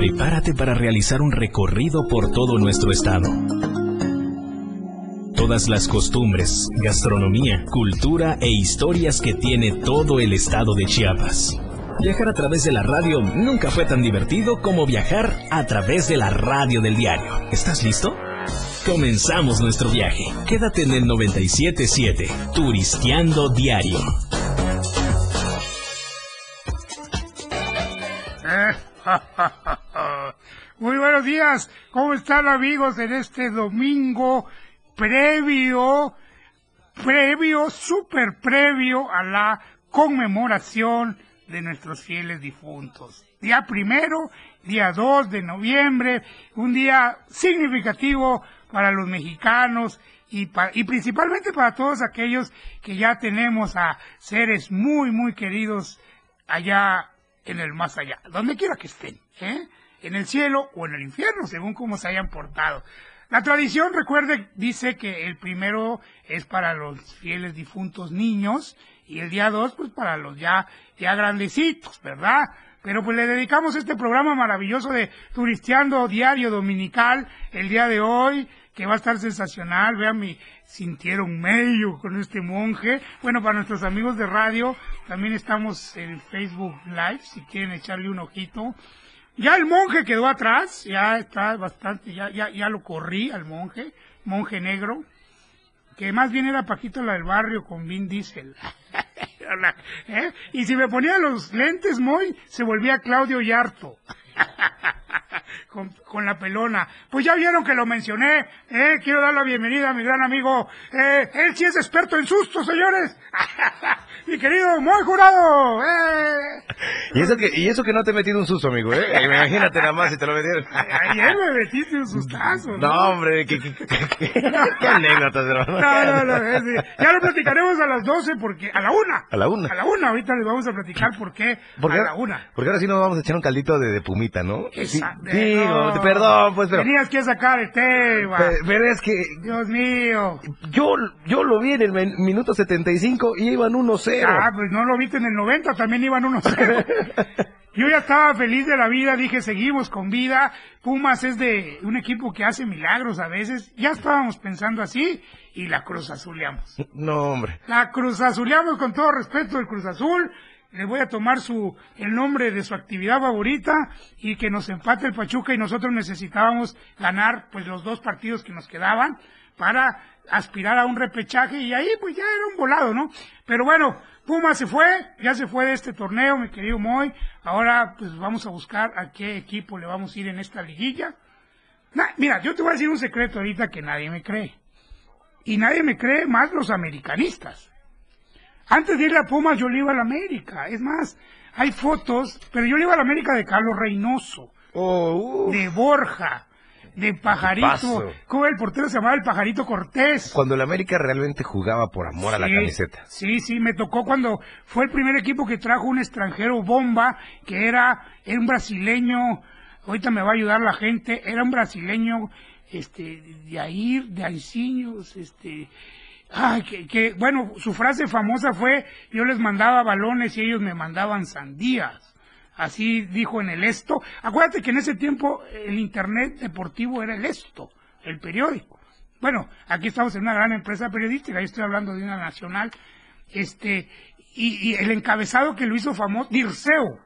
Prepárate para realizar un recorrido por todo nuestro estado. Todas las costumbres, gastronomía, cultura e historias que tiene todo el estado de Chiapas. Viajar a través de la radio nunca fue tan divertido como viajar a través de la radio del diario. ¿Estás listo? Comenzamos nuestro viaje. Quédate en el 977, Turisteando Diario. Muy días, ¿cómo están amigos en este domingo previo, previo, súper previo a la conmemoración de nuestros fieles difuntos? Día primero, día 2 de noviembre, un día significativo para los mexicanos y, y principalmente para todos aquellos que ya tenemos a seres muy, muy queridos allá en el más allá, donde quiera que estén, ¿eh? En el cielo o en el infierno, según cómo se hayan portado. La tradición, recuerde, dice que el primero es para los fieles difuntos niños y el día dos, pues para los ya, ya grandecitos, ¿verdad? Pero pues le dedicamos este programa maravilloso de Turisteando Diario Dominical el día de hoy, que va a estar sensacional. Vean mi sintieron medio con este monje. Bueno, para nuestros amigos de radio, también estamos en Facebook Live, si quieren echarle un ojito. Ya el monje quedó atrás, ya está bastante, ya, ya, ya lo corrí al monje, monje negro, que más bien era Paquito la del barrio con Vin Diesel. ¿Eh? Y si me ponía los lentes muy, se volvía Claudio Yarto. con, la pelona. Pues ya vieron que lo mencioné, eh, quiero dar la bienvenida a mi gran amigo, eh, él sí es experto en sustos, señores. mi querido muy jurado. Eh. Y eso que y eso que no te he metido un susto, amigo, eh. Imagínate nada más si te lo metieron. Ayer me metiste un sustazo. No, hombre, qué, qué, qué, anécdotas, hermano. No, no, no, ya lo platicaremos a las 12 porque a la una. A la una. A la una, ahorita les vamos a platicar por qué porque, a la una. Porque ahora sí nos vamos a echar un caldito de, de pumita, ¿no? Exacto. Sí, perdón, pues, pero... Tenías que sacar el tema. Pero, es que... Dios mío. Yo, yo lo vi en el minuto 75 y iban 1-0. Ah, pues no lo viste en el 90, también iban 1-0. Yo ya estaba feliz de la vida, dije, seguimos con vida. Pumas es de un equipo que hace milagros a veces. Ya estábamos pensando así y la Cruz Azuleamos. No, hombre. La Cruz Azuleamos con todo respeto del Cruz Azul le voy a tomar su el nombre de su actividad favorita y que nos empate el Pachuca y nosotros necesitábamos ganar pues los dos partidos que nos quedaban para aspirar a un repechaje y ahí pues ya era un volado, ¿no? Pero bueno, Puma se fue, ya se fue de este torneo, mi querido Moy. Ahora pues vamos a buscar a qué equipo le vamos a ir en esta liguilla. mira, yo te voy a decir un secreto ahorita que nadie me cree. Y nadie me cree más los americanistas. Antes de ir a Pumas yo le iba a la América. Es más, hay fotos, pero yo le iba a la América de Carlos Reynoso, oh, de Borja, de Pajarito. ¿Cómo el portero se llamaba el Pajarito Cortés? Cuando la América realmente jugaba por amor a la camiseta. Sí, sí, me tocó cuando fue el primer equipo que trajo un extranjero bomba, que era, era un brasileño, ahorita me va a ayudar la gente, era un brasileño, este, de ahí, de Aiciños, este, Ay, que, que, bueno, su frase famosa fue, yo les mandaba balones y ellos me mandaban sandías. Así dijo en el Esto. Acuérdate que en ese tiempo el Internet deportivo era el Esto, el periódico. Bueno, aquí estamos en una gran empresa periodística, yo estoy hablando de una nacional. Este, y, el encabezado que lo hizo famoso, Dirceu,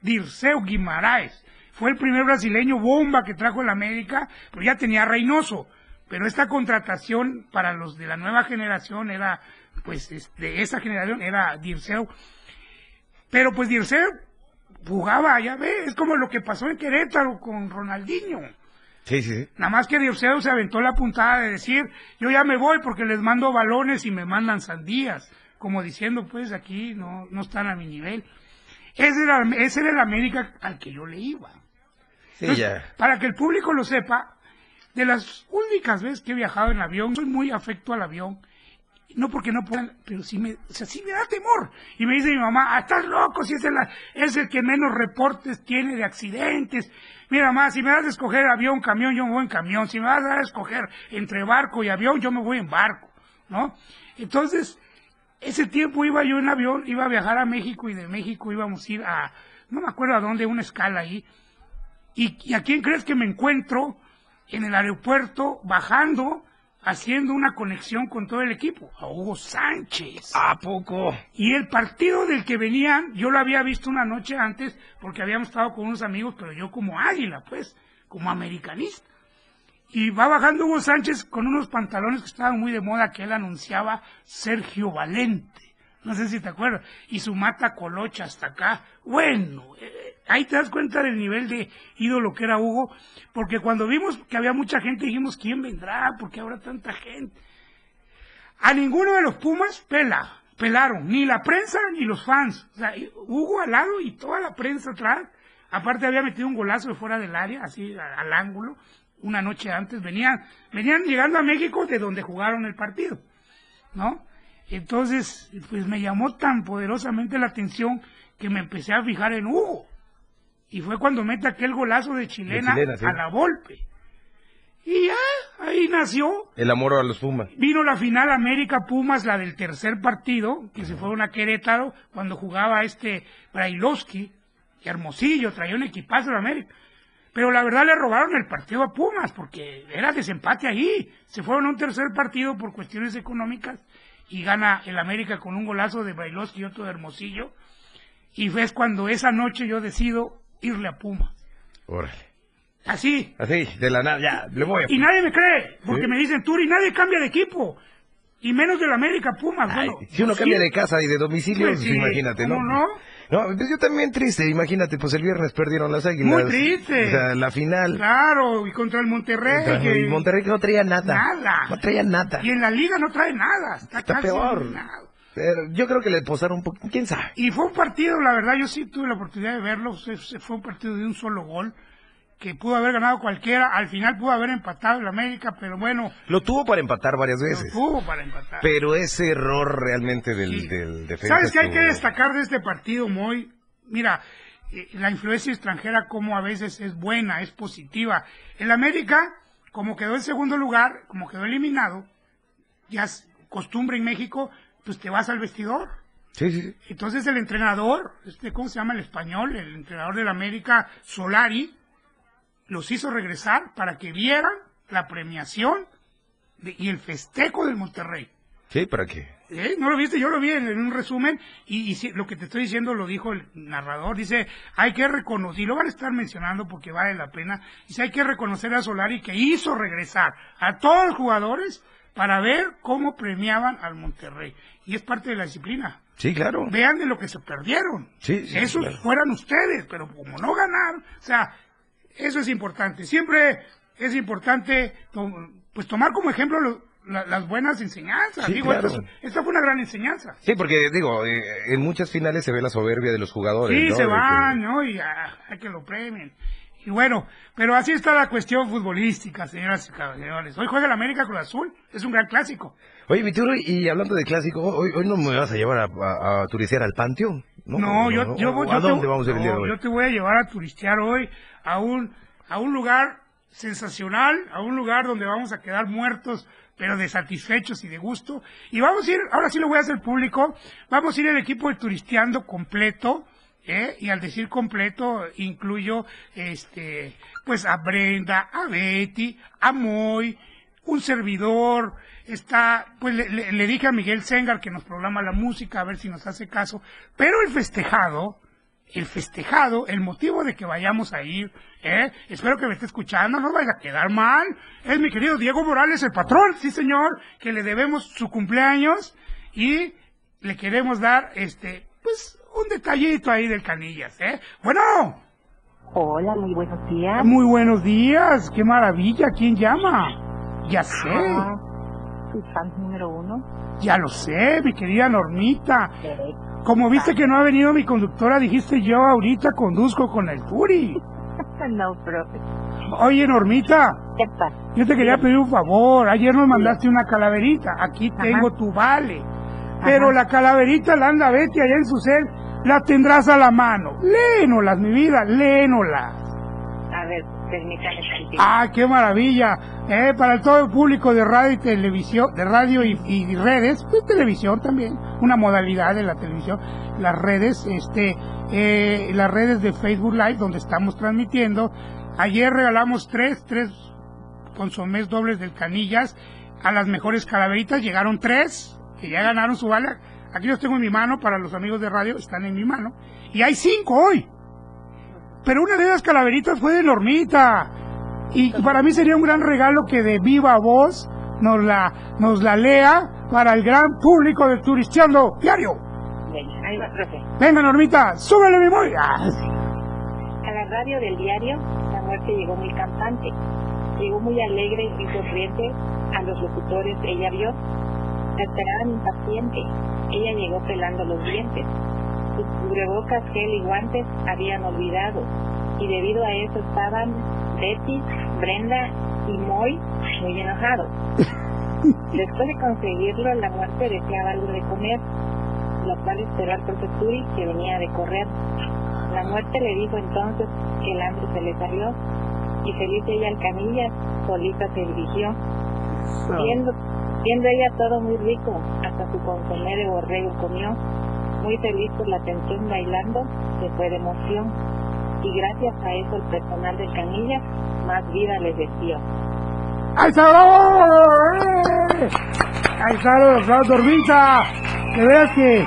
Dirceu Guimaraes, fue el primer brasileño bomba que trajo la América, pero ya tenía Reynoso pero esta contratación para los de la nueva generación era, pues, de esa generación era Dirceu. Pero pues Dirceu jugaba, ya ves, es como lo que pasó en Querétaro con Ronaldinho. Sí, sí. Nada más que Dirceu se aventó la puntada de decir, yo ya me voy porque les mando balones y me mandan sandías. Como diciendo, pues aquí no, no están a mi nivel. Ese era, ese era el América al que yo le iba. Sí, ya. Para que el público lo sepa, de las únicas veces que he viajado en avión, soy muy afecto al avión. No porque no puedan, pero sí me, o me da temor. Y me dice mi mamá, ah, estás loco, si es el, es el que menos reportes tiene de accidentes. Mira, mamá, si me das a escoger avión, camión, yo me voy en camión. Si me vas a escoger entre barco y avión, yo me voy en barco, ¿no? Entonces, ese tiempo iba yo en avión, iba a viajar a México y de México íbamos a ir a, no me acuerdo a dónde, una escala ahí. ¿Y, y a quién crees que me encuentro en el aeropuerto bajando, haciendo una conexión con todo el equipo? A Hugo Sánchez. ¿A poco? Y el partido del que venían, yo lo había visto una noche antes porque habíamos estado con unos amigos, pero yo como águila, pues, como americanista. Y va bajando Hugo Sánchez con unos pantalones que estaban muy de moda que él anunciaba Sergio Valente. No sé si te acuerdas. Y su mata colocha hasta acá. Bueno, eh, ahí te das cuenta del nivel de ídolo que era Hugo. Porque cuando vimos que había mucha gente dijimos, ¿quién vendrá? ¿Por qué habrá tanta gente? A ninguno de los Pumas pela, pelaron, ni la prensa ni los fans. O sea, Hugo al lado y toda la prensa atrás. Aparte había metido un golazo de fuera del área, así al ángulo, una noche antes. Venían, venían llegando a México de donde jugaron el partido, ¿no? Entonces, pues me llamó tan poderosamente la atención que me empecé a fijar en Hugo. Y fue cuando mete aquel golazo de chilena, chilena, sí. a la Volpe. Y ya, ahí nació El amor a los Pumas. Vino la final América Pumas, la del tercer partido, que se fueron a Querétaro cuando jugaba este Brailovsky, y Hermosillo, traía un equipazo de América. Pero la verdad le robaron el partido a Pumas, porque era desempate ahí. Se fueron a un tercer partido por cuestiones económicas y gana el América con un golazo de Brailovsky y otro de Hermosillo. Y ves cuando esa noche yo decido irle a Pumas. Órale. Así, Así, de la nada, ya, le voy a... y nadie me cree, porque Sí. me dicen, Turi, nadie cambia de equipo. Y menos del América Pumas. Ay, bueno, si uno sí, cambia de casa y de domicilio, Pues pues sí, imagínate, ¿no? ¿cómo no? No, pues yo también triste, imagínate, pues el viernes perdieron las águilas. Muy triste. O sea, la final. Claro, y contra el Monterrey. Contra que- el Monterrey que no traía nada. Nada. No traía nada. Y en la liga no trae nada. Está, Está peor. eliminado. Pero yo creo que le posaron un poco, quién sabe. Y fue un partido, la verdad, yo sí tuve la oportunidad de verlo. se- se- Fue un partido de un solo gol. Que pudo haber ganado cualquiera. Al final pudo haber empatado el América, pero bueno, Lo tuvo para empatar varias lo veces. tuvo para empatar. Pero ese error realmente del, Sí. del defensa. ¿Sabes qué hay que destacar de este partido, Moy? Mira, eh, la influencia extranjera como a veces es buena, es positiva. El América, como quedó en segundo lugar, como quedó eliminado, ya es costumbre en México, pues te vas al vestidor. Sí, sí, sí. Entonces el entrenador, este, ¿cómo se llama el español? El entrenador del América, Solari, los hizo regresar para que vieran la premiación de- y el festejo del Monterrey. Sí, ¿para qué? ¿Eh? ¿No lo viste? Yo lo vi en, en un resumen y, y sí, lo que te estoy diciendo lo dijo el narrador. Dice, hay que reconocer, y lo van a estar mencionando porque vale la pena, dice, hay que reconocer a Solari que hizo regresar a todos los jugadores para ver cómo premiaban al Monterrey. Y es parte de la disciplina. Sí, claro. Vean de lo que se perdieron. Sí, sí, Esos claro. fueran ustedes, pero como no ganaron, o sea, eso es importante. Siempre es importante to- pues tomar como ejemplo lo- la- las buenas enseñanzas. Sí, Digo, claro. esta, esta fue una gran enseñanza. Sí, porque digo, eh, en muchas finales se ve la soberbia de los jugadores. Sí, ¿no? se que- van, ¿no? Y ah, hay que lo premien. Y bueno, pero así está la cuestión futbolística, señoras y caballeros. Hoy juega el América con Azul, es un gran clásico. Oye, mi Turo, y hablando de clásico, hoy, hoy no me vas a llevar a, a, a turistear al Panteón. No, No, yo, yo, voy- ¿A yo te- dónde vamos a no, hoy? yo te voy a llevar a turistear hoy a un, a un lugar sensacional, a un lugar donde vamos a quedar muertos, pero de satisfechos y de gusto. Y vamos a ir, ahora sí lo voy a hacer público, vamos a ir el equipo de turisteando completo, ¿eh? y al decir completo incluyo, este, pues a Brenda, a Betty, a Moy, un servidor, está, pues le, le- dije a Miguel Sengar que nos programa la música, a ver si nos hace caso, pero el festejado, el festejado, el motivo de que vayamos a ir, ¿eh? espero que me esté escuchando, no vaya a quedar mal, es mi querido Diego Morales, el patrón, sí señor, que le debemos su cumpleaños y le queremos dar, este, pues, un detallito ahí del Canillas, ¿eh? Bueno, Hola, muy buenos días. muy buenos días, qué maravilla, ¿quién llama? Ya sé. Ah, fan número uno. Ya lo sé, mi querida Normita. Como viste que no ha venido mi conductora, dijiste yo ahorita conduzco con el Turi. no, profe. Oye, Normita, ¿Qué pasa? yo te quería pedir un favor. Ayer nos mandaste una calaverita. Aquí tengo tu vale. Pero la calaverita la anda Betty allá en su cel. La tendrás a la mano. Léenolas, mi vida, léenolas. A ver, permítame. ¡Ah, qué maravilla! Eh, para todo el público de radio y televisión, de radio y, y redes, pues televisión también, una modalidad de la televisión, las redes, este, eh, las redes de Facebook Live donde estamos transmitiendo. Ayer regalamos tres, tres consomés dobles del Canillas a las mejores calaveritas, llegaron tres, que ya ganaron su bala. Aquí los tengo en mi mano, para los amigos de radio, están en mi mano. Y hay cinco hoy. Pero una de esas calaveritas fue de Normita. Y para mí sería un gran regalo que de viva voz nos la, nos la lea para el gran público de Turisteando Diario. Venga, ahí va, profe. Venga, Normita, súbele mi muy. Ah, A la radio del diario, la muerte llegó muy campante. Llegó muy alegre y sonriente a los locutores. Ella vio. La esperaban impaciente. Ella llegó pelando los dientes. Sus cubrebocas, gel y guantes habían olvidado. Y debido a eso estaban Betty, Brenda y Moy muy enojados. Después de conseguirlo, la muerte deseaba algo de comer, lo cual esperó al profe Turi, que venía de correr. La muerte le dijo entonces que el hambre se le salió y feliz ella al camilla solita se dirigió. Viendo, viendo ella todo muy rico, hasta su consomé de borrego comió. Muy feliz por la atención bailando, se fue de emoción. Y gracias a eso el personal del canilla más vida les dio. ¡Ahí está, bravo! ¡Eh! Ahí está, los aplausos. De veras que,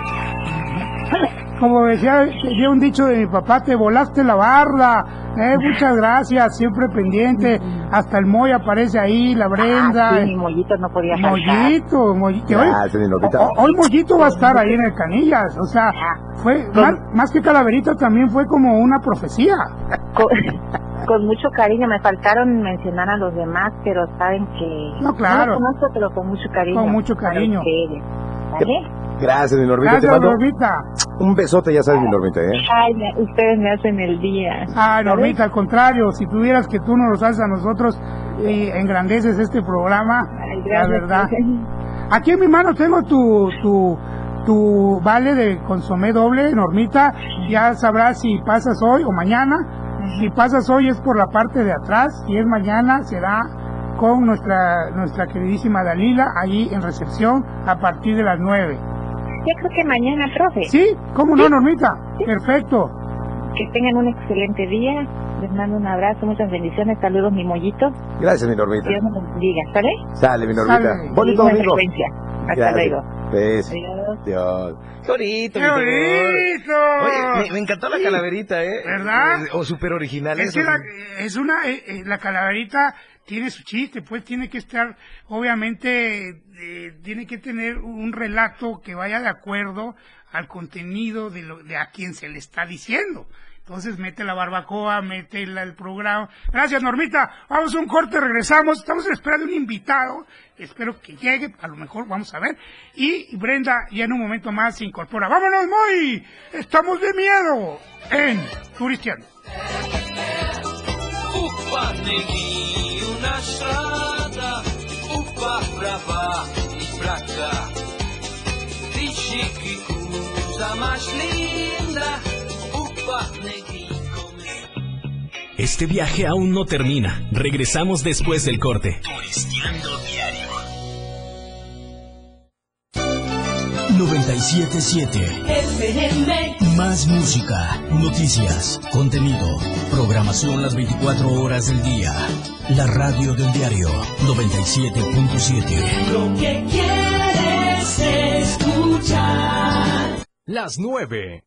como decía, decía un dicho de mi papá, te volaste la barda. Eh, muchas gracias, siempre pendiente. Hasta el Moy aparece ahí, la Brenda. Ah, sí, mi mollito no podía faltar. Mollito, Mollito. hoy- ho- hoy Mollito va a estar ahí en el Canillas. O sea, fue más, más que calaverita también fue como una profecía. Con, con mucho cariño, me faltaron mencionar a los demás, pero saben que... No, claro. los conozco, pero con mucho cariño. Con mucho para cariño. Gracias, mi Normita. Te Gracias, mando Normita. un besote, ya sabes, mi Normita, ¿eh? Ay, ustedes me hacen el día. ¿Vale? Normita, al contrario, si tuvieras que tú nos los haces a nosotros y engrandeces este programa, Ay, la gracias. verdad. Aquí en mi mano tengo tu, tu, tu vale de consomé doble, Normita. Ya sabrás si pasas hoy o mañana. Si pasas hoy es por la parte de atrás, si es mañana será con nuestra, nuestra queridísima Dalila ahí en recepción a partir de las nueve. Yo creo que mañana, profe. ¿Sí? ¿Cómo no, Normita? Perfecto. Que tengan un excelente día. Les mando un abrazo, muchas bendiciones. Saludos, mi mollito. Gracias, mi Normita. Dios nos bendiga, ¿sale? Sale, mi Normita. Sale. Bonito domingo. Hasta Gracias. luego. Beso. Adiós. Dios. Qué bonito, ¡Qué bonito! Oye, me, me encantó la calaverita, ¿eh? ¿Verdad? Eh, O súper original Es eso. que la, es una, eh, eh, la calaverita tiene su chiste, pues tiene que estar, obviamente, eh, tiene que tener un relato que vaya de acuerdo al contenido de, lo, de a quien se le está diciendo. Entonces mete la barbacoa, mete el programa. Gracias, Normita. Vamos a un corte, regresamos. Estamos esperando un invitado. Espero que llegue, a lo mejor vamos a ver. Y Brenda ya en un momento más se incorpora. ¡Vámonos, Moy! Estamos de miedo en Turistiano. Linda. Este viaje aún no termina. Regresamos después del corte. 977 Más música, noticias, contenido, programación las 24 horas del día. La radio del diario 97.7. Lo que quieres escuchar. Las 9.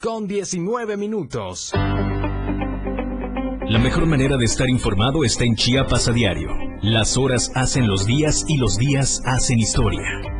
Con 19 minutos. La mejor manera de estar informado está en Chiapas a diario. Las horas hacen los días y los días hacen historia.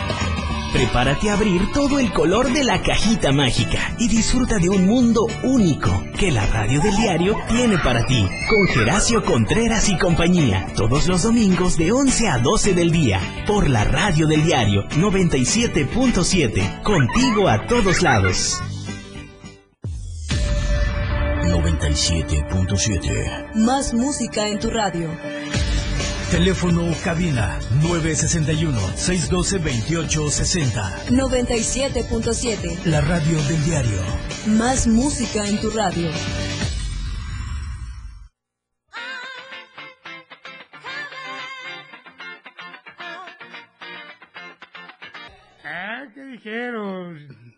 Prepárate a abrir todo el color de la cajita mágica y disfruta de un mundo único que la radio del diario tiene para ti. Con Geracio Contreras y compañía, todos los domingos de 11 a 12 del día, por la radio del diario 97.7, contigo a todos lados. 97.7. Más música en tu radio. Teléfono cabina 961-612-2860. 97.7. La radio del diario. Más música en tu radio. Ah, ¿qué dijeron?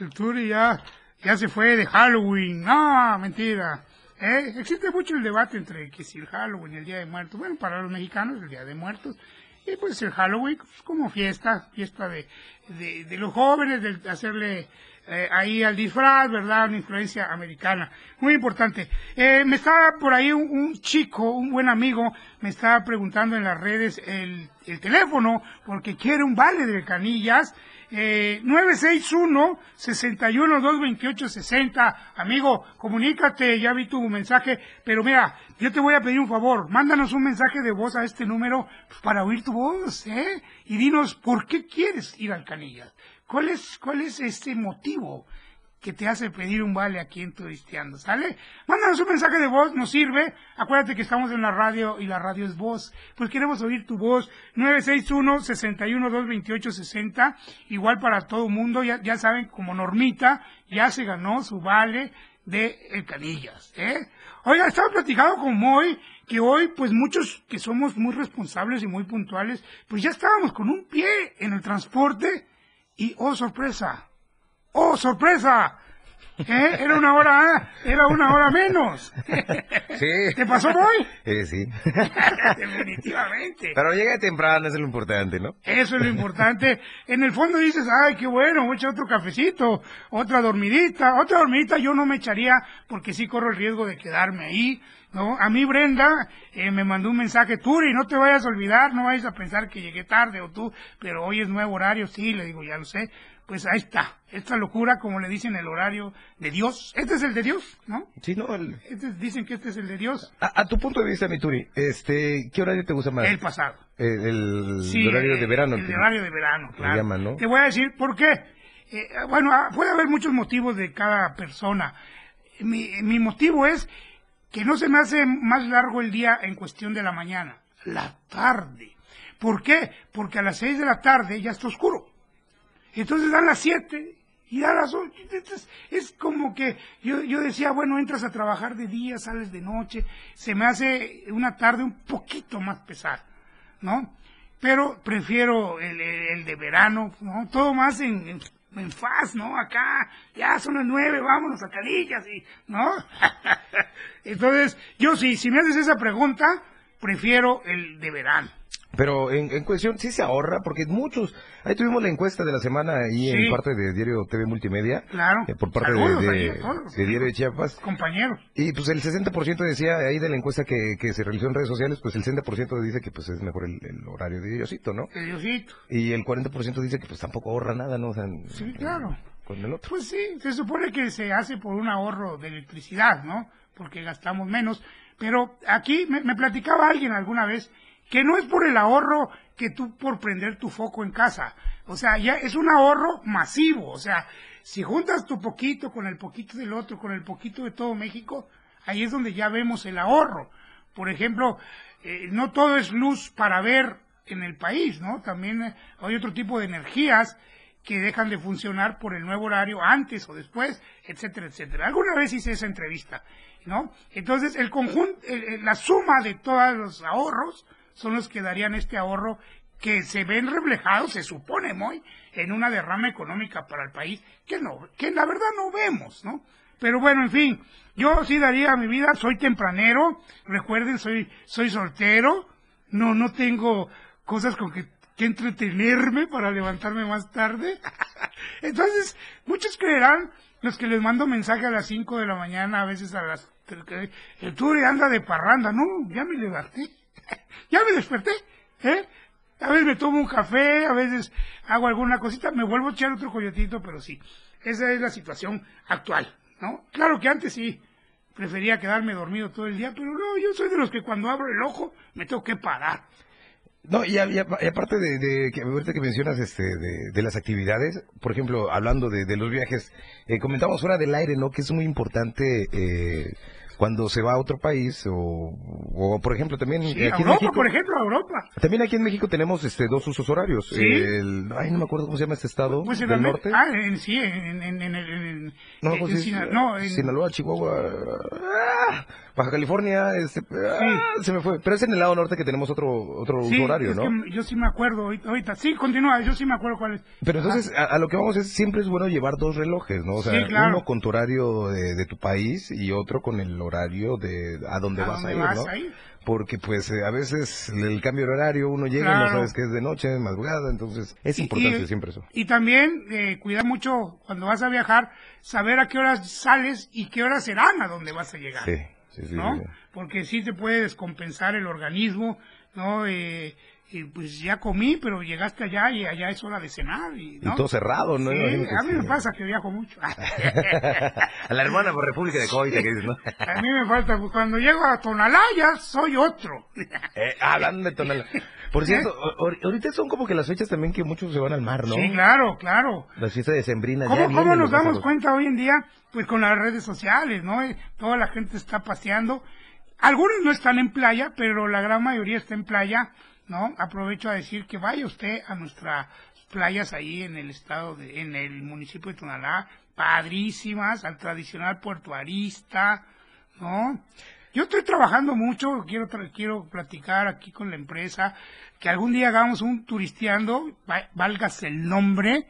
El Turi ya, ya se fue de Halloween. No, mentira. ¿Eh? Existe mucho el debate entre que si el Halloween y el Día de Muertos. Bueno, para los mexicanos el Día de Muertos. Y pues el Halloween como fiesta, fiesta de, de, de los jóvenes, de hacerle eh, ahí al disfraz, ¿verdad? Una influencia americana. Muy importante. Eh, me estaba por ahí un, chico, un buen amigo, me estaba preguntando en las redes el, el teléfono porque quiere un vale de canillas. Eh, 961-61-228-60. Amigo, comunícate, ya vi tu mensaje, pero mira, yo te voy a pedir un favor, mándanos un mensaje de voz a este número pues, para oír tu voz, ¿eh? Y dinos por qué quieres ir al Canillas. ¿Cuál es, cuál es este motivo que te hace pedir un vale aquí en Turisteando? ¿Sale? Mándanos un mensaje de voz, nos sirve. Acuérdate que estamos en la radio y la radio es voz. Pues queremos oír tu voz. 961-61-228-60. Igual para todo mundo. Ya, ya saben, como Normita, ya se ganó su vale de El Canillas, ¿eh? Oiga, estaba platicando con Moy que hoy, pues muchos que somos muy responsables y muy puntuales, pues ya estábamos con un pie en el transporte y, oh sorpresa, oh sorpresa, ¿eh? Era una hora, era una hora menos. Sí. ¿Te pasó, Moy? Eh, sí. Definitivamente. Pero llegué temprano, eso es lo importante, ¿no? Eso es lo importante. En el fondo dices, ay, qué bueno, voy a echar otro cafecito, otra dormidita, otra dormidita yo no me echaría porque sí corro el riesgo de quedarme ahí, ¿no? A mí Brenda eh, me mandó un mensaje, Turi, no te vayas a olvidar, no vayas a pensar que llegué tarde o tú, pero hoy es nuevo horario, sí, le digo, ya lo sé. Pues ahí está, esta locura, como le dicen, el horario de Dios. Este es el de Dios, ¿no? Sí, no, el- Este es- dicen que este es el de Dios, a, a tu punto de vista, Mituri, este, ¿qué horario te gusta más? el pasado. Eh, el, Sí, horario de verano. El que- horario de verano, claro. llaman, ¿no? Te voy a decir por qué. Eh, bueno, ah, puede haber muchos motivos de cada persona. Mi, mi motivo es que no se me hace más largo el día en cuestión de la mañana, la tarde. ¿Por qué? Porque a las seis de la tarde ya está oscuro. Entonces dan las 7 y dan las 8. Entonces, es como que yo, yo decía, bueno, entras a trabajar de día, sales de noche. Se me hace una tarde un poquito más pesada, ¿no? Pero prefiero el, el- de verano, ¿no? Todo más en, en faz, ¿no? Acá, ya son las nueve, vámonos a Calillas, y, ¿no? Entonces, yo sí, si me haces esa pregunta, prefiero el de verano. Pero en, en cuestión, sí se ahorra, porque muchos, ahí tuvimos la encuesta de la semana ahí Sí. en parte de Diario TV Multimedia, Claro. eh, por parte de, Saludos de- Diario de Chiapas, Compañeros. y pues el 60% decía ahí de la encuesta que, que se realizó en redes sociales, pues el 60% dice que pues es mejor el, el horario de Diosito, ¿no? de Diosito. Y el 40% dice que pues tampoco ahorra nada, ¿no? O sea, en- Sí, claro. con el otro. Pues sí, se supone que se hace por un ahorro de electricidad, ¿no? Porque gastamos menos. Pero aquí me, platicaba alguien alguna vez que no es por el ahorro que tú por prender tu foco en casa. O sea, ya es un ahorro masivo. O sea, si juntas tu poquito con el poquito del otro, con el poquito de todo México, ahí es donde ya vemos el ahorro. Por ejemplo, eh, no todo es luz para ver en el país, ¿no? También eh, hay otro tipo de energías que dejan de funcionar por el nuevo horario antes o después, etcétera, etcétera. Alguna vez hice esa entrevista, ¿no? Entonces, el conjunto, la suma de todos los ahorros son los que darían este ahorro que se ven reflejados, se supone muy, en una derrama económica para el país, que no, que la verdad no vemos, ¿no? Pero bueno, en fin, yo sí daría mi vida, soy tempranero, recuerden, soy, soy soltero, no, no tengo cosas con que, que entretenerme para levantarme más tarde. Entonces, muchos creerán, los que les mando mensaje a las 5 de la mañana, a veces a las... El Turi anda de parranda, no, ya me levanté, ya me desperté, ¿eh? A veces me tomo un café, a veces hago alguna cosita, me vuelvo a echar otro coyotito, pero sí, esa es la situación actual, ¿no? Claro que antes sí, prefería quedarme dormido todo el día, pero no, yo soy de los que cuando abro el ojo me tengo que parar. No, y, y aparte de, que ahorita que mencionas este de, las actividades, por ejemplo, hablando de, de los viajes, eh, comentamos fuera del aire, ¿no? Que es muy importante eh, cuando se va a otro país o, o, por ejemplo también Sí, aquí a en Europa, México. por ejemplo, a Europa. También aquí en México tenemos este dos usos horarios. Sí. El, ay, no me acuerdo cómo se llama este estado Pues en del la- norte. Ah, en, sí, en, en, en, en, en- no, pues en es, Sina- no, en- Sinaloa, Chihuahua, ah, Baja California, este, ah, se me fue. Pero es en el lado norte que tenemos otro otro sí, uso horario, es ¿no? que yo sí me acuerdo ahorita. Sí, continúa, yo sí me acuerdo cuál es. Pero entonces, a, a lo que vamos es, siempre es bueno llevar dos relojes, ¿no? O sea, Sí, claro. uno con tu horario de, de tu país y otro con el horario de a dónde ¿A vas dónde a ir, vas ¿no? a ir? Porque pues eh, a veces el cambio de horario, uno llega y no sabes que es de noche, de madrugada, entonces es Y- importante y- siempre eso. Y también eh, cuidar mucho cuando vas a viajar, saber a qué horas sales y qué horas serán a donde vas a llegar. Sí, sí, sí. ¿no? sí, sí. Porque sí te puede descompensar el organismo, ¿no? Eh, pues ya comí, pero llegaste allá y allá es hora de cenar. Y, ¿no? Y todo cerrado, ¿no? Sí, a mí sí. me pasa que viajo mucho. a la hermana por República de Coita que dices, ¿no? a mí me falta, pues, cuando llego a Tonalá ya soy otro. Eh, hablando de Tonalá. Por cierto, o- o- ahorita son como que las fechas también que muchos se van al mar, ¿no? Sí, claro, claro. Las fiestas de Sembrina. ¿Cómo, cómo nos damos cuenta hoy en día? Pues con las redes sociales, ¿no? Eh, Toda la gente está paseando. Algunos no están en playa, pero la gran mayoría está en playa, ¿no? Aprovecho a decir que vaya usted a nuestras playas ahí en el estado, de, en el municipio de Tonalá, padrísimas, al tradicional Puerto Arista, ¿no? Yo estoy trabajando mucho, quiero quiero platicar aquí con la empresa, que algún día hagamos un turisteando, válgase el nombre,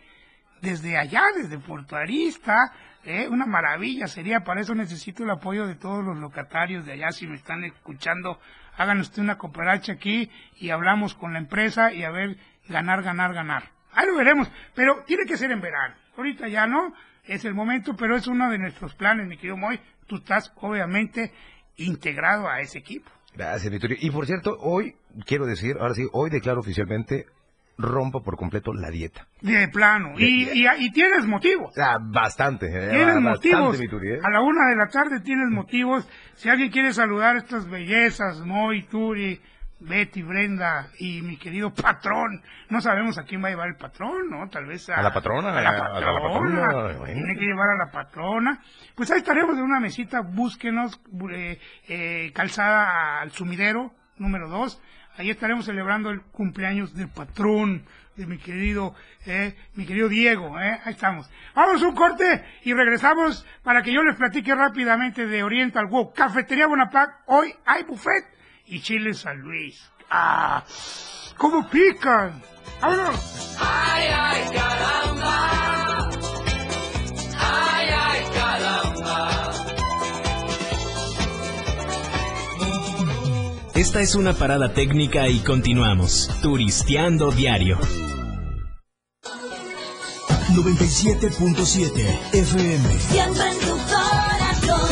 desde allá, desde Puerto Arista, ¿eh? una maravilla sería, para eso necesito el apoyo de todos los locatarios de allá, si me están escuchando, hagan usted una cooperacha aquí y hablamos con la empresa y a ver, ganar, ganar, ganar. Ahí lo veremos, pero tiene que ser en verano, ahorita ya no, es el momento, pero es uno de nuestros planes, mi querido Moy, tú estás obviamente integrado a ese equipo. Gracias, Victoria. Y por cierto, hoy, quiero decir, ahora sí, hoy declaro oficialmente, rompo por completo la dieta. De plano, y, y, y tienes motivos. Ah, bastante, eh, Tienes bastante, motivos. ¿eh? A la una de la tarde tienes motivos. Si alguien quiere saludar estas bellezas, Moy, Turi, Betty, Brenda y mi querido patrón, no sabemos a quién va a llevar el patrón, ¿no? Tal vez a, A la patrona, A la a la patrona. bueno. Tiene que llevar a la patrona. Pues ahí estaremos de una mesita. Búsquenos, eh, eh, calzada al sumidero, número dos. Ahí estaremos celebrando el cumpleaños del patrón de mi querido, eh, mi querido Diego, eh, ahí estamos. Vamos a un corte y regresamos para que yo les platique rápidamente de Oriental Walk. Cafetería Bonaparte, hoy hay buffet y Chile San Luis. ¡Ah! ¿Cómo pican? ¡Vámonos! Ay, ay, caramba. Esta es una parada técnica y continuamos. Turisteando diario. 97.7 FM. Siempre en tu corazón.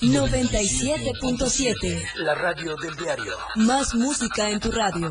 97.7. La radio del diario. Más música en tu radio.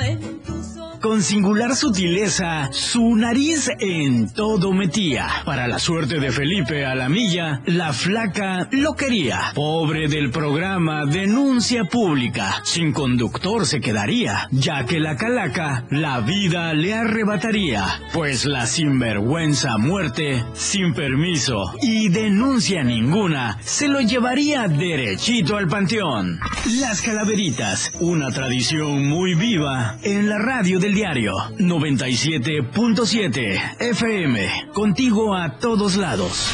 Con singular sutileza, su nariz en todo metía. Para la suerte de Felipe a la milla, la flaca lo quería. Pobre del programa Denuncia Pública, sin conductor se quedaría, ya que la calaca la vida le arrebataría. Pues la sinvergüenza muerte, sin permiso y denuncia ninguna, se lo llevaría derechito al panteón. Las calaveritas, una tradición muy viva en la radio del diario 97.7 FM, contigo a todos lados.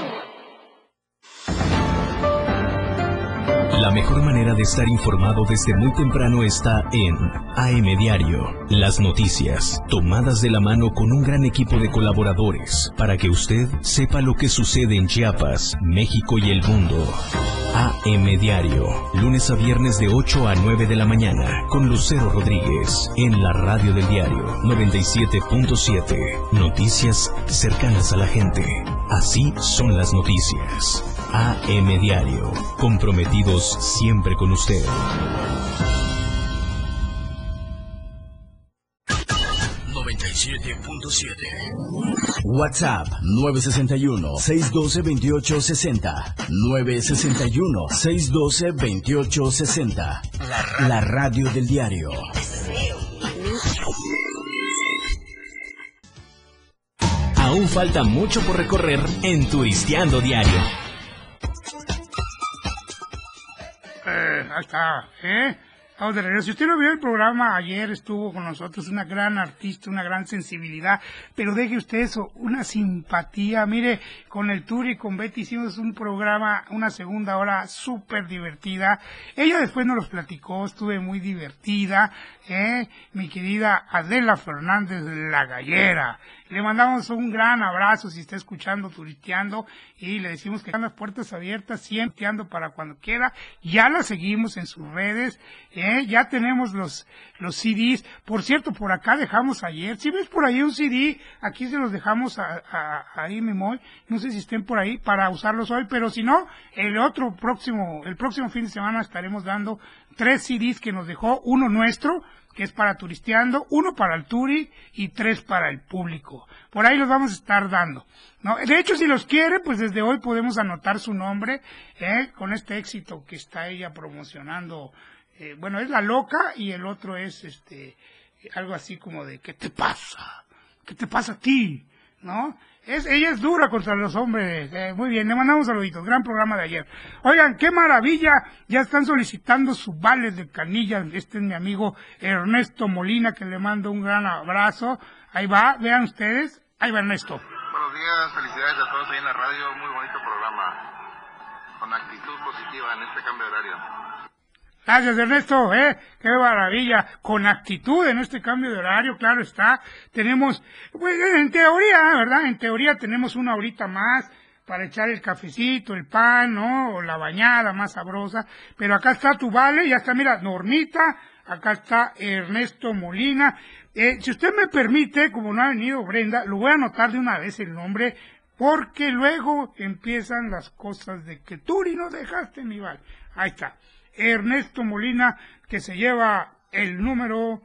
La mejor manera de estar informado desde muy temprano está en AM Diario. Las noticias, tomadas de la mano con un gran equipo de colaboradores, para que usted sepa lo que sucede en Chiapas, México y el mundo. AM Diario, lunes a viernes de 8 a 9 de la mañana, con Lucero Rodríguez, en la radio del diario 97.7. Noticias cercanas a la gente. Así son las noticias. AM Diario, comprometidos siempre con usted. WhatsApp 961-612-2860. 961-612-2860. La, ra- la radio del diario. Aún falta mucho por recorrer en Turisteando Diario. Eh, ahí está, ¿eh? Vamos de regreso. Si usted no vio el programa ayer, estuvo con nosotros una gran artista, una gran sensibilidad, pero deje usted eso, una simpatía. Mire, con el Tour y con Betty hicimos un programa, una segunda hora súper divertida. Ella después nos los platicó, estuve muy divertida, ¿eh? Mi querida Adela Fernández La Gallera. Le mandamos un gran abrazo si está escuchando, turisteando, y le decimos que están las puertas abiertas, siempre ando para cuando quiera. Ya la seguimos en sus redes, ¿eh? ya tenemos los, los CDs. Por cierto, por acá dejamos ayer, si ves por ahí un CD, aquí se los dejamos a, a- ahí, Memoy, no sé si estén por ahí para usarlos hoy, pero si no, el otro próximo, el próximo fin de semana estaremos dando tres CDs que nos dejó, uno nuestro, que es para turisteando, uno para el turi y tres para el público. Por ahí los vamos a estar dando. ¿no? De hecho, si los quiere, pues desde hoy podemos anotar su nombre ¿eh? con este éxito que está ella promocionando. Eh, bueno, es La Loca y el otro es este algo así como de ¿qué te pasa? ¿Qué te pasa a ti? ¿No? Es, ella es dura contra los hombres. Eh, muy bien, le mandamos saluditos. Gran programa de ayer. Oigan, qué maravilla. Ya están solicitando su vale de canilla. Este es mi amigo Ernesto Molina, que le mando un gran abrazo. Ahí va, vean ustedes. Ahí va Ernesto. Buenos días, felicidades a todos ahí en la radio, muy bonito programa, con actitud positiva en este cambio de horario. Gracias, Ernesto, ¿eh? Qué maravilla. Con actitud en este cambio de horario, claro está. Tenemos, pues en teoría, ¿verdad? En teoría tenemos una horita más para echar el cafecito, el pan, ¿no? O la bañada más sabrosa. Pero acá está tu vale, ya está, mira, Normita, acá está Ernesto Molina. Eh, si usted me permite, como no ha venido Brenda, lo voy a anotar de una vez el nombre, porque luego empiezan las cosas de que tú ni no dejaste mi vale. Ahí está. Ernesto Molina, que se lleva el número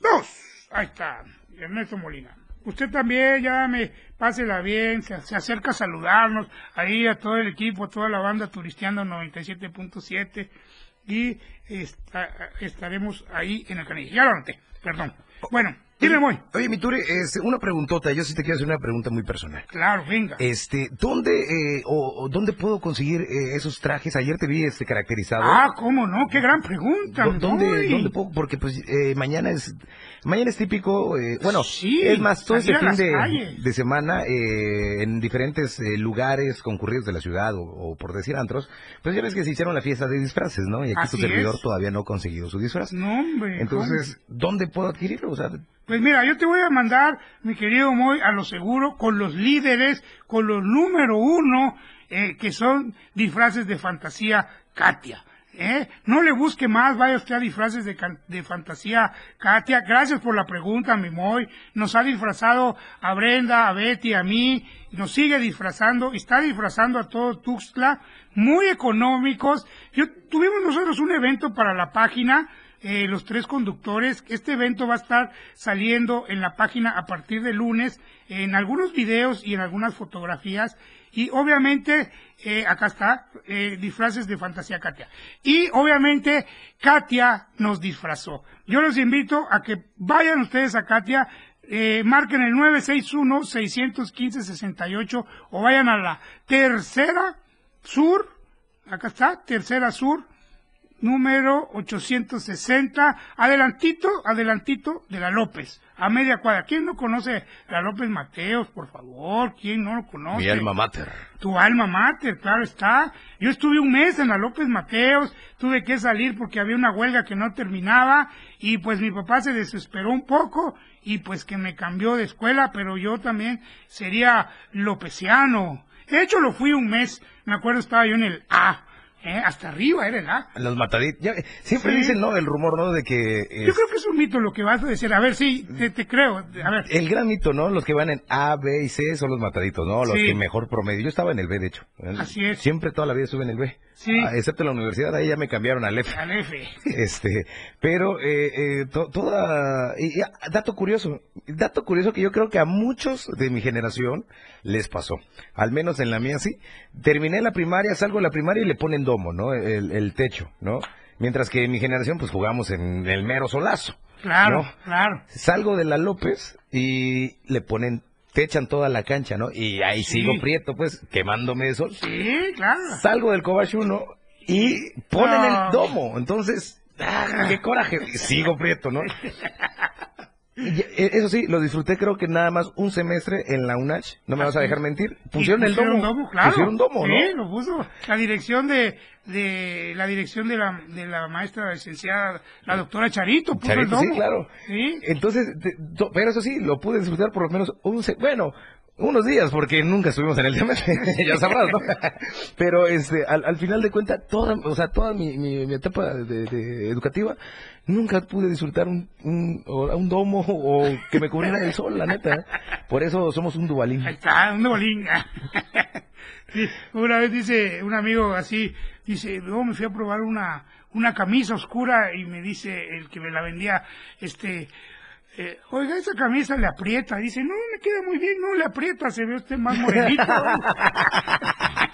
dos. Ahí está, Ernesto Molina. Usted también, ya me pásela bien, se, se acerca a saludarnos ahí a todo el equipo, a toda la banda Turisteando 97.7 y esta- estaremos ahí en el canal. Ya lo anoté, perdón. Bueno, Dime, muy. Oye, mi Ture, este, una preguntota. Yo sí te quiero hacer una pregunta muy personal. Claro, venga. Este, ¿dónde eh, o, dónde puedo conseguir eh, esos trajes? Ayer te vi este caracterizado. Ah, cómo no, qué gran pregunta. ¿Dó- ¿Dónde, dónde puedo? Porque pues eh, mañana es mañana es típico, eh, bueno, Sí, es más todo a fin de, de semana eh, en diferentes eh, lugares concurridos de la ciudad o, o por decir antros, pues ya ves que se hicieron la fiesta de disfraces, ¿no? Y aquí Así tu servidor es. todavía no ha conseguido su disfraz. No, hombre. Entonces, ¿dónde puedo adquirirlo? O sea, Pues mira, yo te voy a mandar, mi querido Moy, a lo seguro, con los líderes, con los número uno, eh, que son disfraces de fantasía Katia. ¿eh? No le busque más, vaya usted a disfraces de, de fantasía Katia. Gracias por la pregunta, mi Moy. Nos ha disfrazado a Brenda, a Betty, a mí, nos sigue disfrazando, está disfrazando a todo Tuxtla, muy económicos. Yo, tuvimos nosotros un evento para la página, eh, los tres conductores. Este evento va a estar saliendo en la página a partir de lunes, en algunos videos y en algunas fotografías. Y obviamente, eh, acá está, eh, disfraces de fantasía Katia. Y obviamente, Katia nos disfrazó. Yo los invito a que vayan ustedes a Katia, eh, marquen el 961-615-68 o vayan a la tercera sur, acá está, tercera sur, número 860, adelantito, adelantito de la López, a media cuadra. ¿Quién no conoce la López Mateos, por favor? ¿Quién no lo conoce? mi alma mater. Tu alma mater, claro está. Yo estuve un mes en la López Mateos, tuve que salir porque había una huelga que no terminaba y pues mi papá se desesperó un poco y pues que me cambió de escuela, pero yo también sería lopeciano. De hecho lo fui un mes, me acuerdo estaba yo en el A, ¿eh? hasta arriba era el A. Los mataditos. Siempre Sí. dicen, ¿no? El rumor, ¿no? De que... Yo es- creo que es un mito lo que vas a decir. A ver, sí, te, te creo. A ver. El gran mito, ¿no? Los que van en A, B y C son los mataditos, ¿no? Los Sí. que mejor promedio. Yo estaba en el B, de hecho. Así es. Siempre toda la vida estuve en el B. Sí. Ah, excepto en la universidad, ahí ya me cambiaron al F. Al F. Este, pero eh, eh, to- toda y, dato curioso, dato curioso que yo creo que a muchos de mi generación les pasó, al menos en la mía sí. Terminé la primaria, salgo de la primaria y le ponen domo, ¿no? El, el techo, ¿no? Mientras que en mi generación pues jugamos en el mero solazo. Claro, ¿no? claro. Salgo de la López y le ponen, te echan toda la cancha, ¿no? Y ahí Sí. sigo prieto, pues, quemándome de sol. Sí, claro. Salgo del Cobach 1 y ponen No. el domo. Entonces, ¡ah, qué coraje. Sigo prieto, ¿no? Eh, eso sí, lo disfruté creo que nada más un semestre en la UNACH. No me vas a dejar mentir. Pusieron el domo. claro. Pusieron domo, ¿no? Sí, lo puso. La dirección de, de la dirección de la, de la maestra licenciada, la doctora Charito, puso el domo. sí, claro. Sí. Entonces, te- to- pero eso sí, lo pude disfrutar por lo menos un bueno, unos días, porque nunca estuvimos en el semestre, ya sabrás, ¿no? Pero este, al, al final de cuentas, toda, o sea, toda mi, mi, mi etapa de, de educativa, nunca pude disfrutar un, un, un domo o que me cubriera el sol, la neta. Por eso somos un dubalín. Ahí está, un. Sí, una vez dice un amigo así, dice, luego me fui a probar una, una camisa oscura y me dice el que me la vendía, este, eh, oiga, esa camisa le aprieta. Dice, no, me queda muy bien, no le aprieta, se ve usted más morenito.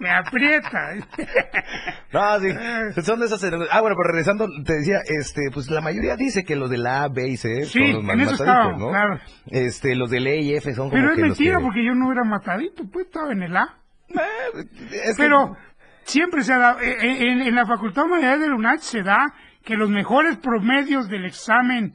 me aprieta. No, sí, son de esas... Ah, bueno, pero regresando, te decía, este, pues la mayoría dice que los de la A, B y C Sí, son los más en eso mataditos, estaba, ¿no? claro. Este, los de E y F son como Pero es los mentira que- porque yo no era matadito, pues estaba en el A. Eh, es que- Pero siempre se ha dado, eh, eh, en, en la Facultad de Humanidades de la UNACH se da que los mejores promedios del examen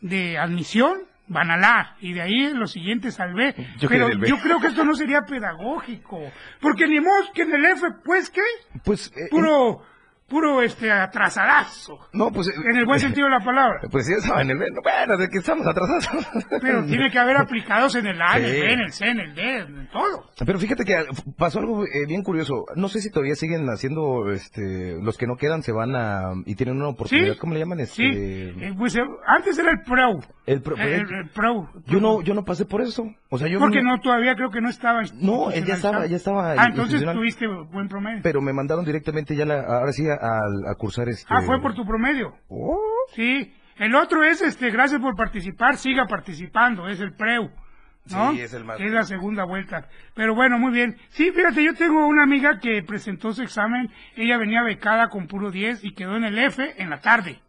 de admisión van al A y de ahí los siguientes al B. Yo Pero B. yo creo que esto no sería pedagógico, porque ni modo que en el F, pues, ¿qué? Pues, eh, Puro, puro, este, atrasadazo. no, pues... eh, En el buen sentido de la palabra. Pues sí, estaba en el Bueno, de que estamos atrasados. Pero tiene que haber aplicados en el A, en el Sí. B, en el C, en el D, en todo. Pero fíjate que pasó algo eh, bien curioso. No sé si todavía siguen haciendo, este, los que no quedan se van a y tienen una oportunidad. Sí. ¿Cómo le llaman? Sí, Este, eh, pues eh, antes era el PRO. el pro- El, el PRO. yo no, yo no pasé por eso. O sea, yo Porque no, todavía creo que no estaba. No, él ya estaba- ya estaba Ah, entonces tuviste buen promedio. pero me mandaron directamente ya la, ahora sí a, a- a cursar este. Ah, fue por tu promedio. Oh, Sí. El otro es, este, gracias por participar, siga participando, es el PREU. ¿no? Sí, es el más- es la segunda vuelta. Pero bueno, muy bien. Sí, fíjate, yo tengo una amiga que presentó su examen, ella venía becada con puro 10 y quedó en el F en la tarde.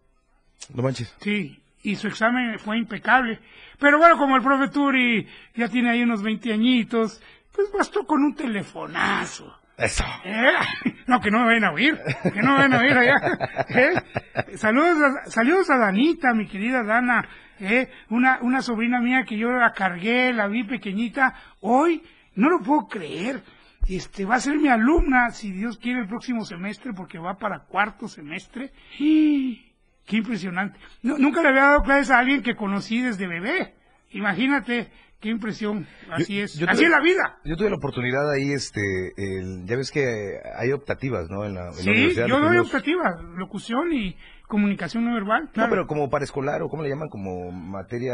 no manches. Sí. y su examen fue impecable. Pero bueno, como el profe Turi ya tiene ahí unos 20 añitos, pues bastó con un telefonazo. Eso. ¿Eh? No, que no me vayan a oír, que no me vayan a oír allá. ¿Eh? Saludos, a, saludos a Danita, mi querida Dana, ¿eh? una, una sobrina mía que yo la cargué, la vi pequeñita, hoy no lo puedo creer. Este, va a ser mi alumna, si Dios quiere, el próximo semestre, porque va para cuarto semestre. ¡Y! ¡Qué impresionante! Nunca le había dado clases a alguien que conocí desde bebé. Imagínate, Qué impresión, así es, así es la vida. Yo tuve la oportunidad ahí, este, ya ves que hay optativas, ¿no? En la, sí, yo doy optativas, locución y comunicación no verbal. No, pero como para escolar, o cómo le llaman, como materia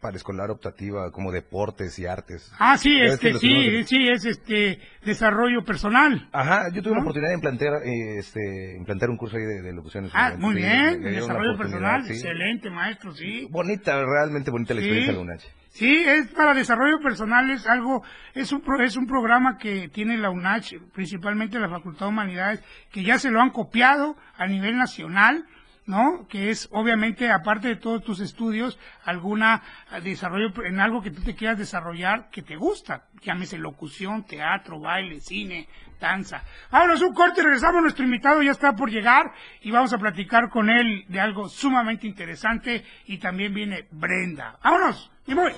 para escolar optativa, como deportes y artes. Ah, sí, este, sí, sí, es este, desarrollo personal. Ajá, yo tuve la oportunidad de implantar, este, implantar un curso ahí de, locución. Ah, muy bien, desarrollo personal, excelente maestro, sí. Bonita, realmente bonita la experiencia de la UNACH. Sí, es para desarrollo personal, es algo, es un, es un programa que tiene la UNACH, principalmente la Facultad de Humanidades, que ya se lo han copiado a nivel nacional, ¿no? Que es obviamente, aparte de todos tus estudios, alguna eh, desarrollo en algo que tú te quieras desarrollar que te gusta, llámese locución, teatro, baile, cine, danza. Vámonos un corte, regresamos, nuestro invitado ya está por llegar y vamos a platicar con él de algo sumamente interesante y también viene Brenda. Vámonos, y voy.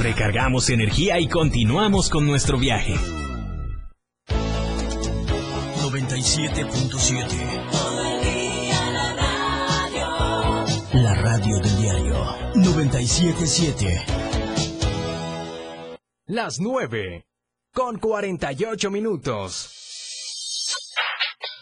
Recargamos energía y continuamos con nuestro viaje. 97.7 La radio del diario 977 Las 9 con 48 minutos.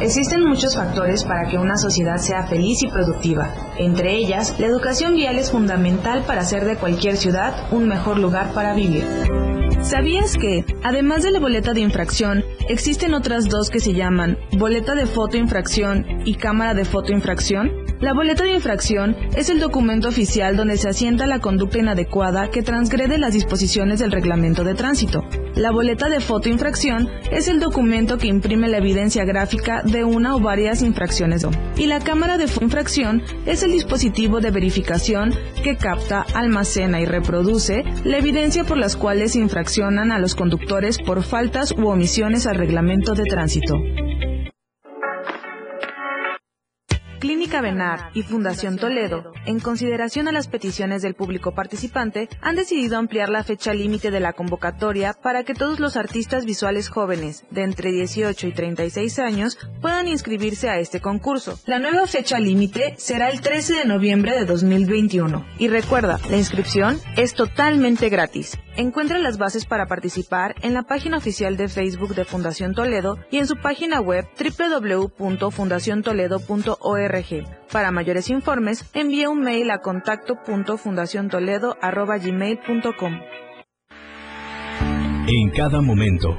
Existen muchos factores para que una sociedad sea feliz y productiva. Entre ellas, la educación vial es fundamental para hacer de cualquier ciudad un mejor lugar para vivir. ¿Sabías que, además de la boleta de infracción, existen otras dos que se llaman boleta de fotoinfracción y cámara de fotoinfracción? La boleta de infracción es el documento oficial donde se asienta la conducta inadecuada que transgrede las disposiciones del reglamento de tránsito. La boleta de fotoinfracción es el documento que imprime la evidencia gráfica de una o varias infracciones. Y la cámara de infracción es el dispositivo de verificación que capta, almacena y reproduce la evidencia por las cuales infraccionan a los conductores por faltas u omisiones al reglamento de tránsito. Clínica Benar y Fundación Toledo, en consideración a las peticiones del público participante, han decidido ampliar la fecha límite de la convocatoria para que todos los artistas visuales jóvenes de entre 18 y 36 años puedan inscribirse a este concurso. La nueva fecha límite será el 13 de noviembre de 2021. Y recuerda, la inscripción es totalmente gratis. Encuentra las bases para participar en la página oficial de Facebook de Fundación Toledo y en su página web www.fundaciontoledo.org. Para mayores informes, envía un mail a contacto.fundaciontoledo.gmail.com. En cada momento,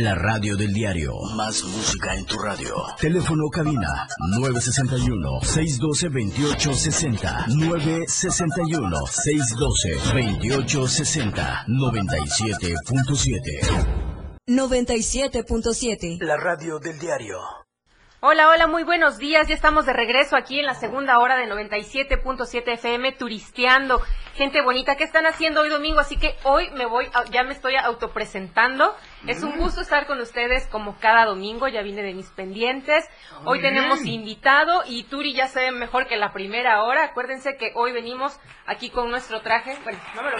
La radio del diario. Más música en tu radio. Teléfono cabina 961-612-2860. 961-612-2860. 97.7. 97.7. La radio del diario. Hola, hola, muy buenos días. Ya estamos de regreso aquí en la segunda hora de 97.7 FM turisteando. Gente bonita, ¿qué están haciendo hoy domingo? Así que hoy me voy, ya me estoy autopresentando. Es un mm. gusto estar con ustedes como cada domingo. Ya vine de mis pendientes. Hoy tenemos invitado y Turi ya se ve mejor que la primera hora. Acuérdense que hoy venimos aquí con nuestro traje. Bueno, no me lo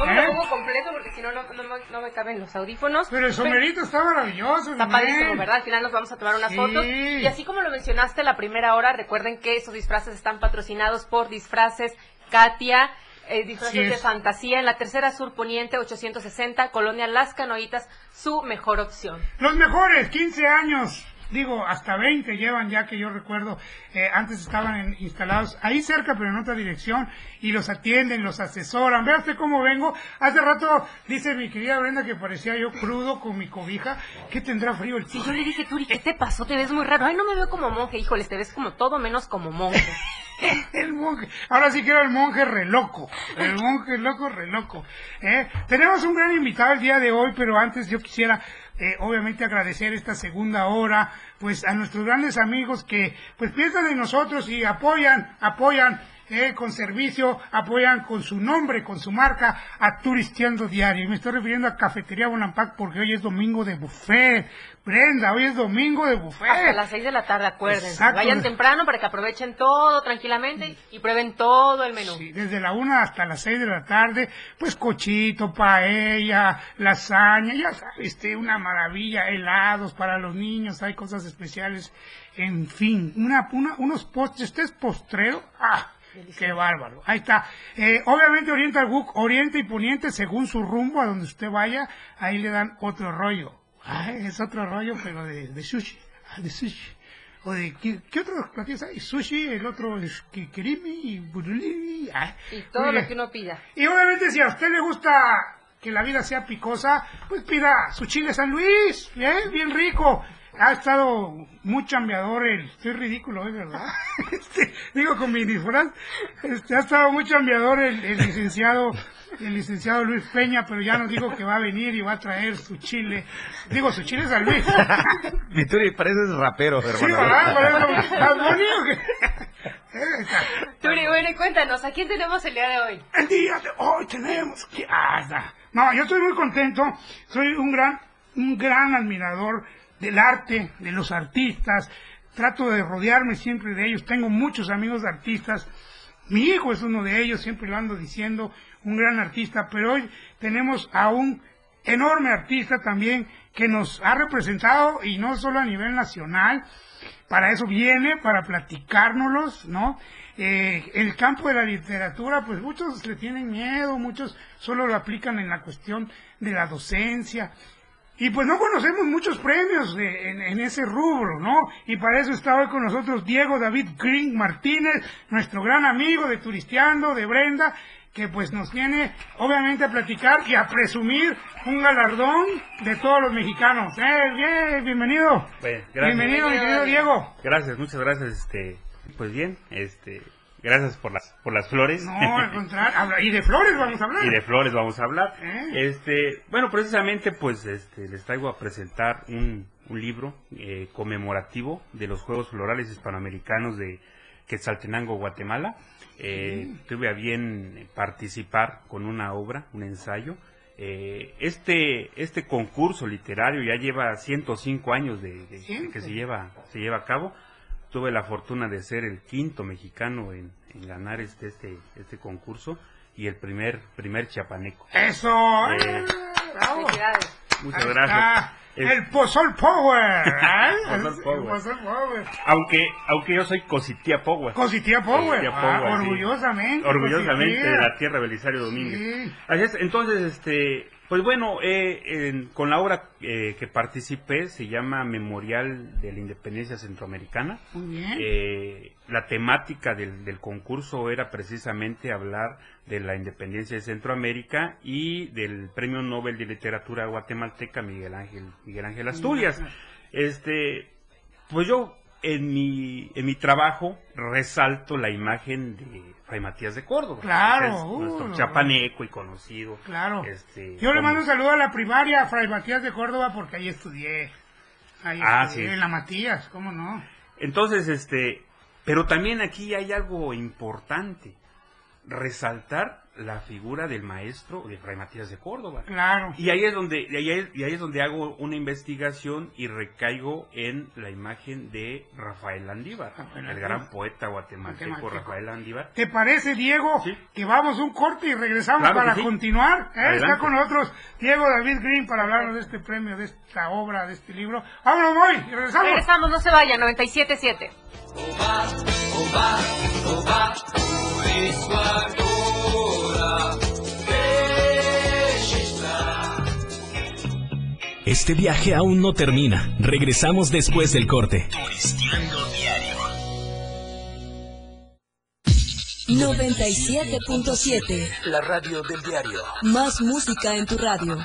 no me lo ¿Eh? pongo completo porque si no, no, me caben los audífonos. Pero el sombrerito está maravilloso. Está padrísimo, ¿verdad? Al final nos vamos a tomar unas fotos. Y así como lo mencionaste la primera hora, recuerden que esos disfraces están patrocinados por Disfraces Katia. Eh, disfraces de fantasía en la tercera sur poniente 860, Colonia Las Canoitas, su mejor opción. Los mejores, 15 años digo, hasta 20 llevan ya que yo recuerdo, eh, antes estaban instalados ahí cerca, pero en otra dirección, y los atienden, los asesoran. Vea usted cómo vengo. Hace rato dice mi querida Brenda que parecía yo crudo con mi cobija. ¿Qué tendrá frío el Sí, yo le dije, Turi, ¿qué te pasó? Te ves muy raro. Ay, no me veo como monje, híjole, te ves como todo menos como monje. el monje. Ahora sí que era el monje reloco. El monje loco, reloco. ¿eh? Tenemos un gran invitado el día de hoy, pero antes yo quisiera eh, obviamente agradecer esta segunda hora, pues a nuestros grandes amigos que pues piensan en nosotros y apoyan, apoyan eh, con servicio, apoyan con su nombre, con su marca a Turisteando Diario. Y me estoy refiriendo a Cafetería Bonampak porque hoy es domingo de buffet. Brenda, hoy es domingo de buffet. Hasta las seis de la tarde, acuérdense. Vayan temprano para que aprovechen todo tranquilamente y prueben todo el menú. Sí, desde la una hasta las seis de la tarde, pues cochito, paella, lasaña, ya sabes, este, una maravilla, helados para los niños, hay cosas especiales, en fin, una, una unos postres, este es postrero, ah, Qué bárbaro. Ahí está. Eh, obviamente Oriental Book, Oriente y Poniente, según su rumbo, a donde usted vaya, ahí le dan otro rollo. Ay, es otro rollo, pero de, de sushi. Ah, de sushi. O de, ¿qué, qué otros platillos hay? Sushi, el otro es kirimi y buruliri. y todo lo que uno pida. Y obviamente si a usted le gusta que la vida sea picosa, pues pida su chile San Luis, ¿eh? bien rico ha estado muy chambeador el, estoy ridículo hoy, ¿verdad? Este, digo con mi disfraz, este, ha estado muy chambeador el, licenciado, el licenciado Luis Peña, pero ya nos dijo que va a venir y va a traer su chile, digo su chile San Luis. Vituri, pareces rapero, hermano. Sí, ¿verdad? Parece más bonito que... Turi, bueno, cuéntanos, ¿a quién tenemos el día de hoy? El día de hoy tenemos que... Ah, no, yo estoy muy contento, soy un gran, un gran admirador del arte, de los artistas, trato de rodearme siempre de ellos, tengo muchos amigos artistas, mi hijo es uno de ellos, siempre lo ando diciendo, un gran artista, pero hoy tenemos a un enorme artista también que nos ha representado y no solo a nivel nacional, para eso viene, para platicárnoslos, ¿no? Eh, el campo de la literatura, pues muchos le tienen miedo, muchos solo lo aplican en la cuestión de la docencia, y pues no conocemos muchos premios en, ese rubro, ¿no? Y para eso está hoy con nosotros Diego David Green Martínez, nuestro gran amigo de Turisteando, de Brenda, que pues nos viene obviamente a platicar y a presumir un galardón de todos los mexicanos. ¡Eh, bien! Bienvenido. Bienvenido, mi querido Diego. Gracias, muchas gracias. Este, pues bien, este, Gracias por las por las flores. No, al contrario, y de flores vamos a hablar. Y de flores vamos a hablar. ¿Eh? Este, bueno, precisamente pues este les traigo a presentar un, un libro eh, conmemorativo de los Juegos Florales Hispanoamericanos de Quetzaltenango, Guatemala. Eh, tuve a bien participar con una obra, un ensayo. este este concurso literario ya lleva 105 años de, de que se lleva se lleva a cabo tuve la fortuna de ser el quinto mexicano en, ganar este, este, este concurso y el primer, primer chiapaneco. ¡Eso! Eh, muchas gracias. el Pozol Power. ¿eh? Pozol Power. Aunque, aunque yo soy Cositía Power. Cositía Power. Ah, orgullosamente. Orgullosamente de la tierra Belisario Domínguez. Así es, entonces, este, pues bueno, eh, con la obra eh, que participé se llama Memorial de la Independencia Centroamericana. Eh, la temática del, concurso era precisamente hablar de la independencia de Centroamérica y del Premio Nobel de Literatura guatemalteca Miguel Ángel Miguel Ángel Asturias. Este, pues yo en mi en mi trabajo resalto la imagen de Fray Matías de Córdoba. Claro. Uh, nuestro chapaneco y conocido. Claro. Este, Yo le mando un saludo a la primaria, Fray Matías de Córdoba, porque ahí estudié. Ahí Ah, este, sí. En la Matías, ¿cómo no? Entonces, este, pero también aquí hay algo importante, resaltar la figura del maestro de Fray Matías de Córdoba. Claro. Y ahí es donde, y ahí es, y ahí es donde hago una investigación y recaigo en la imagen de Rafael Landívar, el gran poeta guatemalteco Guatemalteco. Rafael Landívar. ¿Te parece, Diego, que vamos un corte y regresamos Claro para sí. continuar? ¿Eh? Está con nosotros Diego David Green para hablarnos de este premio, de esta obra, de este libro. ¡Vámonos, Moy! y regresamos. Regresamos, no se vayan, 97.7. Este viaje aún no termina. Regresamos después del corte. 97.7. La radio del diario. Más música en tu radio.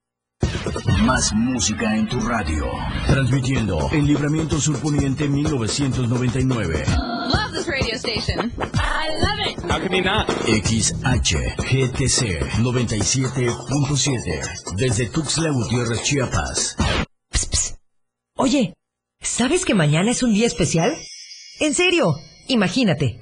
Más música en tu radio. Transmitiendo en Libramiento Surponiente 1999. Love this radio station. I love it. How can you not? XHGTC 97.7. Desde Tuxtla Gutiérrez, Chiapas. Oye, ¿sabes que mañana es un día especial? En serio, imagínate.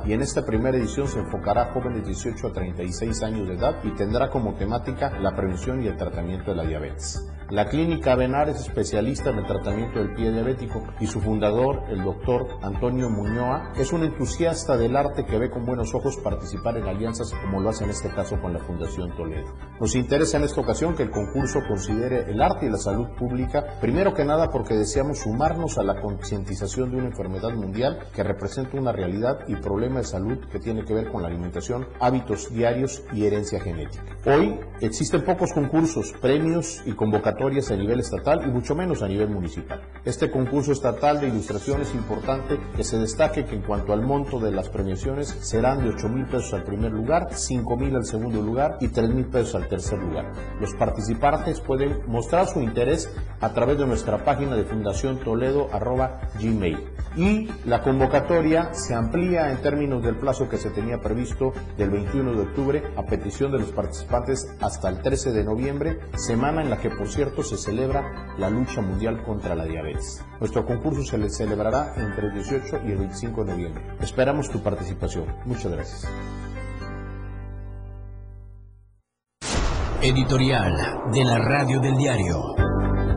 y en esta primera edición se enfocará a jóvenes de 18 a 36 años de edad y tendrá como temática la prevención y el tratamiento de la diabetes. La clínica Benar es especialista en el tratamiento del pie diabético y su fundador, el doctor Antonio Muñoa, es un entusiasta del arte que ve con buenos ojos participar en alianzas como lo hace en este caso con la Fundación Toledo. Nos interesa en esta ocasión que el concurso considere el arte y la salud pública, primero que nada porque deseamos sumarnos a la concientización de una enfermedad mundial que representa una realidad y problema de salud que tiene que ver con la alimentación, hábitos diarios y herencia genética. Hoy existen pocos concursos, premios y convocatorias a nivel estatal y mucho menos a nivel municipal. Este concurso estatal de ilustración es importante que se destaque que en cuanto al monto de las premiaciones serán de 8 mil pesos al primer lugar, 5 mil al segundo lugar y 3 mil pesos al tercer lugar. Los participantes pueden mostrar su interés a través de nuestra página de Fundación Toledo gmail. Y la convocatoria se amplía en términos del plazo que se tenía previsto del 21 de octubre a petición de los participantes hasta el 13 de noviembre, semana en la que por cierto se celebra la lucha mundial contra la diabetes. Nuestro concurso se le celebrará entre el 18 y el 25 de noviembre. Esperamos tu participación. Muchas gracias. Editorial de la radio del diario.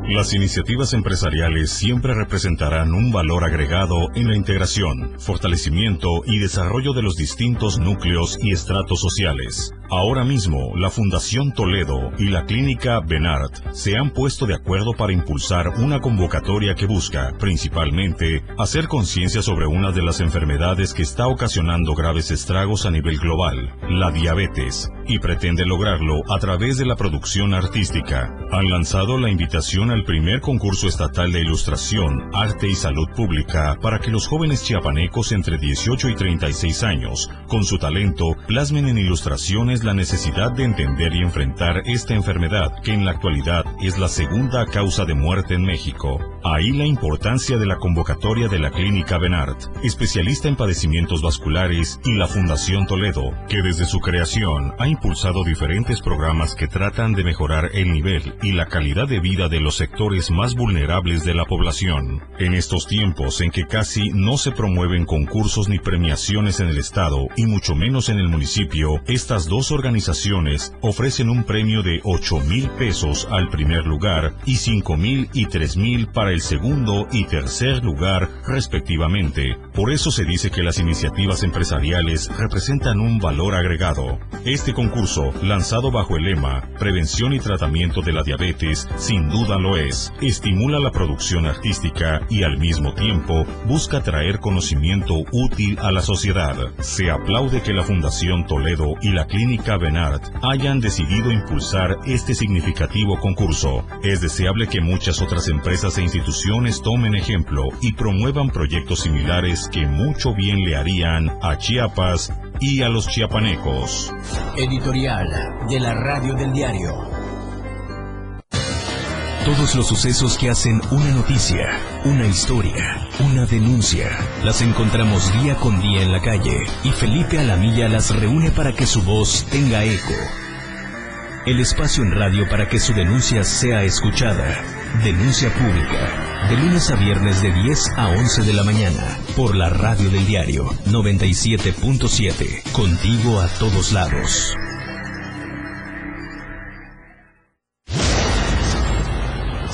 Las iniciativas empresariales siempre representarán un valor agregado en la integración, fortalecimiento y desarrollo de los distintos núcleos y estratos sociales. Ahora mismo, la Fundación Toledo y la Clínica Benart se han puesto de acuerdo para impulsar una convocatoria que busca, principalmente, hacer conciencia sobre una de las enfermedades que está ocasionando graves estragos a nivel global, la diabetes, y pretende lograrlo a través de la producción artística. Han lanzado la invitación al primer concurso estatal de ilustración, arte y salud pública para que los jóvenes chiapanecos entre 18 y 36 años, con su talento, plasmen en ilustraciones la necesidad de entender y enfrentar esta enfermedad, que en la actualidad es la segunda causa de muerte en México. Ahí la importancia de la convocatoria de la Clínica Benart, especialista en padecimientos vasculares, y la Fundación Toledo, que desde su creación ha impulsado diferentes programas que tratan de mejorar el nivel y la calidad de vida de los sectores más vulnerables de la población. En estos tiempos en que casi no se promueven concursos ni premiaciones en el Estado y mucho menos en el municipio, estas dos organizaciones ofrecen un premio de 8 mil pesos al primer lugar y 5 mil y 3 mil para el segundo y tercer lugar respectivamente. Por eso se dice que las iniciativas empresariales representan un valor agregado. Este concurso, lanzado bajo el lema Prevención y Tratamiento de la Diabetes, sin duda lo es. Estimula la producción artística y al mismo tiempo busca traer conocimiento útil a la sociedad. Se aplaude que la Fundación Toledo y la Clínica Benart hayan decidido impulsar este significativo concurso. Es deseable que muchas otras empresas e instituciones tomen ejemplo y promuevan proyectos similares que mucho bien le harían a Chiapas y a los chiapanecos. Editorial de la Radio del Diario. Todos los sucesos que hacen una noticia, una historia, una denuncia, las encontramos día con día en la calle y Felipe Alamilla las reúne para que su voz tenga eco. El espacio en radio para que su denuncia sea escuchada. Denuncia pública. De lunes a viernes de 10 a 11 de la mañana. Por la radio del diario 97.7. Contigo a todos lados.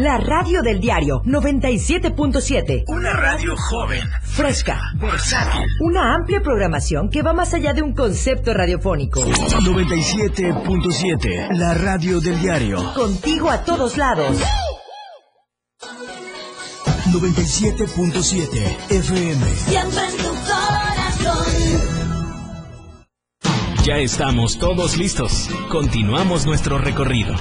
La radio del diario 97.7. Una radio joven, fresca, versátil. Una amplia programación que va más allá de un concepto radiofónico. 97.7. La radio del diario. Contigo a todos lados. 97.7 FM. Siempre en tu corazón. Ya estamos todos listos. Continuamos nuestro recorrido.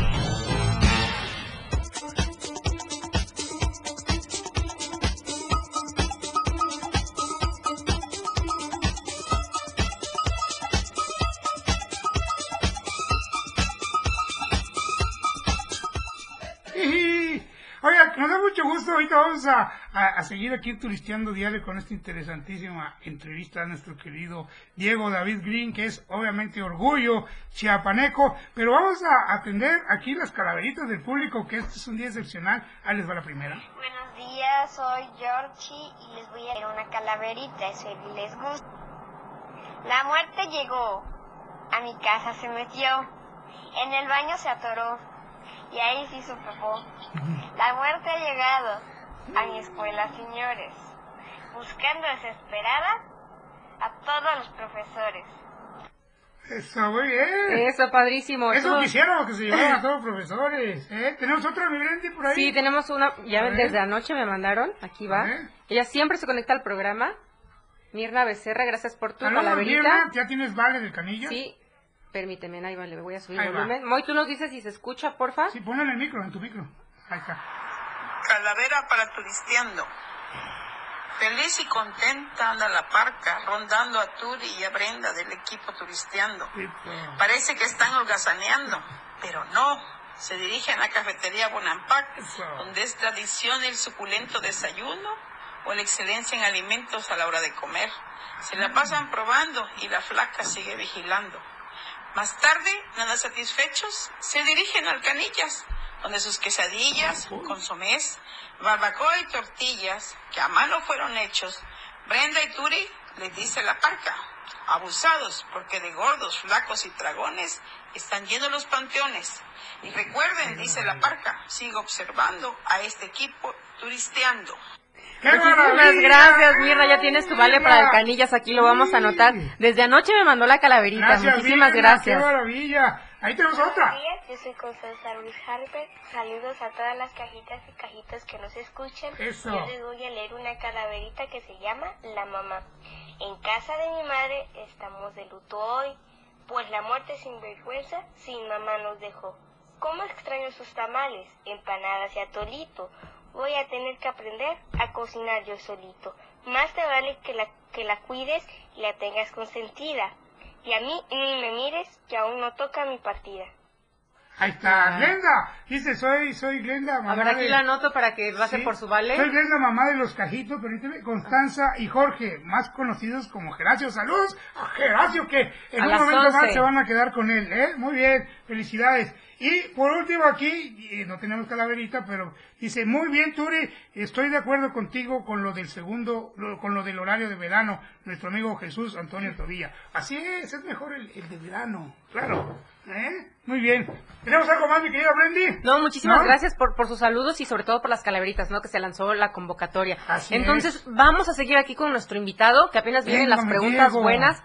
Vamos a, a, seguir aquí turisteando diario con esta interesantísima entrevista a nuestro querido Diego David Green, que es obviamente orgullo chiapaneco. Pero vamos a atender aquí las calaveritas del público, que este es un día excepcional. Ahí les va la primera. Buenos días, soy Georgie y les voy a dar una calaverita, si les gusta. La muerte llegó. A mi casa se metió. En el baño se atoró y ahí sí su popó. La muerte ha llegado a mi escuela, señores, buscando desesperada a todos los profesores. Eso, muy bien. Eso, padrísimo. Eso Tú- quisiéramos que se llevaran a todos los profesores. ¿eh? ¿Tenemos otra vibrante por ahí? Sí, tenemos una, ya A ven, ver. desde anoche me mandaron, aquí va. Ella siempre se conecta al programa. Mirna Becerra, gracias por tu Saludos, calaverita. Mirna. ¿Ya tienes vale del canillo? Sí, permíteme, ahí va, le voy a subir Ahí el va. volumen. Moy, tú nos dices si se escucha, porfa. Sí, ponle en el micro, en tu micro. Ahí está. Calavera para turisteando. Feliz y contenta anda la parca, rondando a Turi y a Brenda del equipo turisteando. Parece que están holgazaneando, pero no. Se dirigen a la cafetería Bonampac, donde es tradición el suculento desayuno o la excelencia en alimentos a la hora de comer. Se la pasan probando y la flaca sigue vigilando. Más tarde, nada satisfechos, se dirigen al Canillas, donde sus quesadillas, consomés, barbacoa y tortillas, que a mano fueron hechos, Brenda y Turi les dice la parca, abusados porque de gordos, flacos y dragones están llenos los panteones. Y recuerden, dice la parca, sigo observando a este equipo turisteando. Muchísimas gracias, Mirna. Ya tienes tu vale para el canillas. Aquí lo vamos a anotar. Desde anoche me mandó la calaverita. Gracias, Muchísimas Mirna, gracias. ¡Qué maravilla! Ahí tenemos otra. Buenos días, yo soy Constanza Ruiz Harper. Saludos a todas las cajitas y cajitas que nos escuchan. Eso. Yo les voy a leer una calaverita que se llama La Mamá. En casa de mi madre estamos de luto hoy, pues la muerte sin vergüenza sin mamá nos dejó. ¿Cómo extraño sus tamales, empanadas y atolito? Voy a tener que aprender a cocinar yo solito. Más te vale que la, que la cuides y la tengas consentida. Y a mí ni me mires que aún no toca mi partida. Ahí está, Glenda. Dice, soy, soy Glenda, mamá A ver, aquí de- la anoto para que pase Sí. por su vale. Soy Glenda, mamá de los cajitos, permíteme, Constanza y Jorge, más conocidos como Geracio. Saludos a Geracio, que en A un momento 11. más se van a quedar con él, ¿eh? Muy bien, felicidades. Y por último aquí, no tenemos calaverita, pero dice, muy bien Turi, estoy de acuerdo contigo con lo del segundo, lo- con lo del horario de verano, nuestro amigo Jesús Antonio Tobilla. Así es, es mejor el, el de verano, claro. ¿Eh? Muy bien. ¿Tenemos algo más, mi querida Brendy? No, muchísimas ¿No? gracias por, por sus saludos y sobre todo por las calaveritas, ¿no? Que se lanzó la convocatoria. Así Entonces, es. vamos a seguir aquí con nuestro invitado, que apenas vienen las preguntas buenas.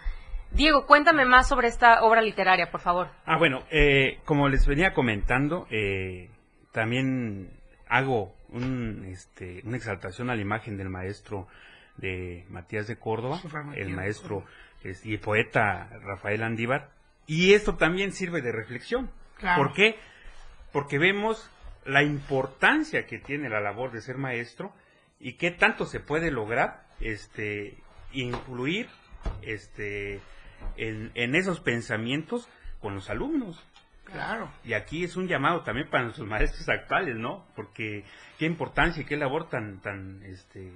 Diego, cuéntame más sobre esta obra literaria, por favor. Ah, bueno, eh, como les venía comentando, eh, también hago un, este, una exaltación a la imagen del maestro de Matías de Córdoba, el maestro es- y poeta Rafael Andívar, y esto también sirve de reflexión. Claro. ¿Por qué? Porque vemos la importancia que tiene la labor de ser maestro y qué tanto se puede lograr este influir este en, en esos pensamientos con los alumnos. Claro. Y aquí es un llamado también para nuestros maestros actuales, ¿no? Porque qué importancia y qué labor tan, tan, este,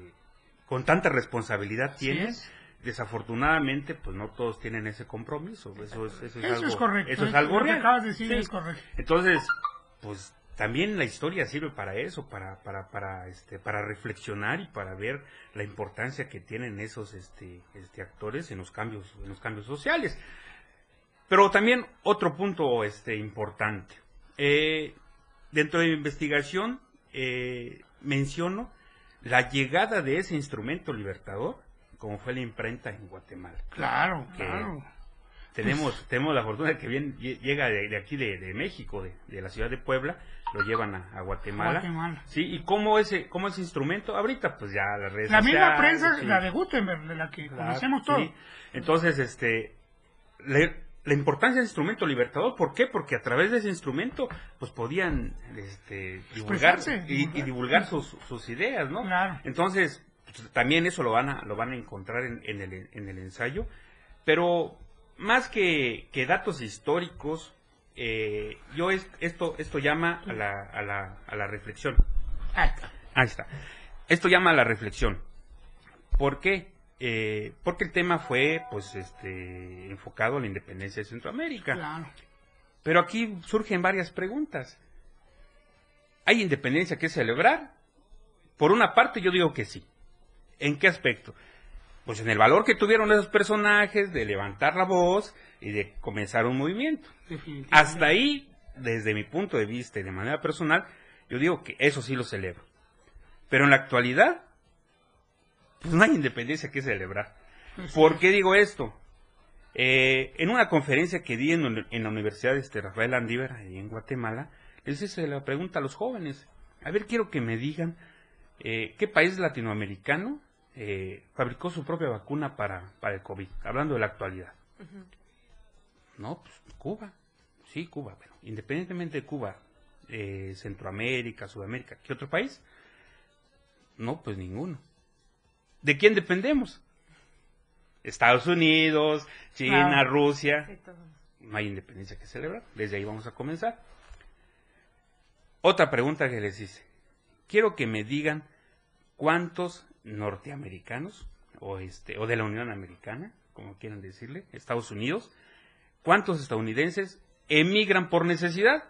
con tanta responsabilidad Así tienen. es. Desafortunadamente, pues no todos tienen ese compromiso. Eso es, eso es Eso algo, es correcto. Eso es algo real. acabas de decir Sí. es correcto. Entonces, pues también la historia sirve para eso, para, para, para, este, para reflexionar y para ver la importancia que tienen esos, este, este actores en los cambios, en los cambios sociales. Pero también otro punto, este, importante. Eh, dentro de mi investigación eh, menciono la llegada de ese instrumento libertador, como fue la imprenta en Guatemala. Claro, Que claro. Tenemos, tenemos la fortuna de que bien lle- llega de, de aquí de, de México, de, de la ciudad de Puebla, lo llevan a, a Guatemala. Guatemala. Sí, y cómo ese, cómo ese instrumento, ahorita pues ya las redes La misma prensa, sí. la de Gutenberg, de la que conocemos todos. sí. Entonces, este, le- la importancia del instrumento libertador, ¿por qué? Porque a través de ese instrumento, pues podían, este, divulgar y, divulgar sus, sus ideas, ¿no? Claro. Entonces, pues, también eso lo van a, lo van a encontrar en, en el, en el ensayo, pero más que, que datos históricos, eh, yo es, esto, esto llama a la, a la, a la reflexión. Ahí está. Ahí está. Esto llama a la reflexión. ¿Por qué? Eh, porque el tema fue, pues, este, enfocado a la independencia de Centroamérica. Claro. Pero aquí surgen varias preguntas. ¿Hay independencia que celebrar? Por una parte, yo digo que sí. ¿En qué aspecto? Pues en el valor que tuvieron esos personajes de levantar la voz y de comenzar un movimiento. Hasta ahí, desde mi punto de vista y de manera personal, yo digo que eso sí lo celebro. Pero en la actualidad, pues no hay independencia que celebrar. ¿Por qué digo esto? Eh, en una conferencia que di en, en la Universidad de este, Rafael Andívar, ahí en Guatemala, les hice la pregunta a los jóvenes. A ver, quiero que me digan eh, qué país latinoamericano eh, fabricó su propia vacuna para, para el COVID, hablando de la actualidad. No, pues Cuba. Sí, Cuba. Pero independientemente de Cuba, eh, Centroamérica, Sudamérica, ¿qué otro país? No, pues ninguno. ¿De quién dependemos? Estados Unidos, China, Claro. Rusia. No hay independencia que celebrar. Desde ahí vamos a comenzar. Otra pregunta que les hice. Quiero que me digan cuántos norteamericanos o este o de la Unión Americana, como quieran decirle, Estados Unidos, ¿cuántos estadounidenses emigran por necesidad?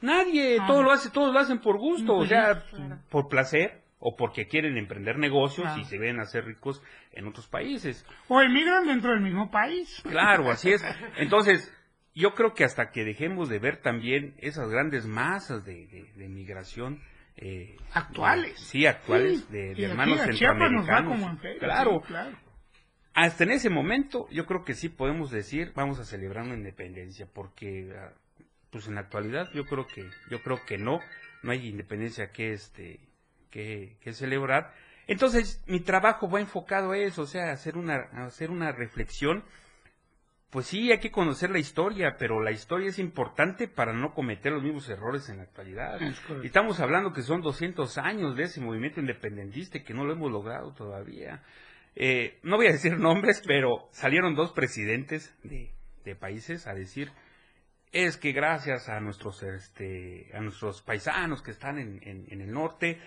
Nadie, Ah. todo lo hace, todos lo hacen por gusto, o Pues sea, claro. por placer o porque quieren emprender negocios y se ven hacer ricos en otros países. O emigran dentro del mismo país. Claro, así es. Entonces, yo creo que hasta que dejemos de ver también esas grandes masas de, de- de migración eh, Actuales. de- sí, actuales, Sí, de, hermanos nos centroamericanos. feria, claro. sí, claro. Hasta en ese momento, yo creo que sí podemos decir, vamos a celebrar una independencia, porque ah, pues en la actualidad yo creo que yo creo que no, no hay independencia que este que, que celebrar. Entonces, mi trabajo va enfocado a eso, o sea, hacer una hacer una reflexión pues sí, hay que conocer la historia, pero la historia es importante para no cometer los mismos errores en la actualidad. Es. Y estamos hablando que son 200 años de ese movimiento independentista y que no lo hemos logrado todavía. Eh, no voy a decir nombres, pero salieron dos presidentes de, de países a decir es que gracias a nuestros este a nuestros paisanos que están en, en- en el norte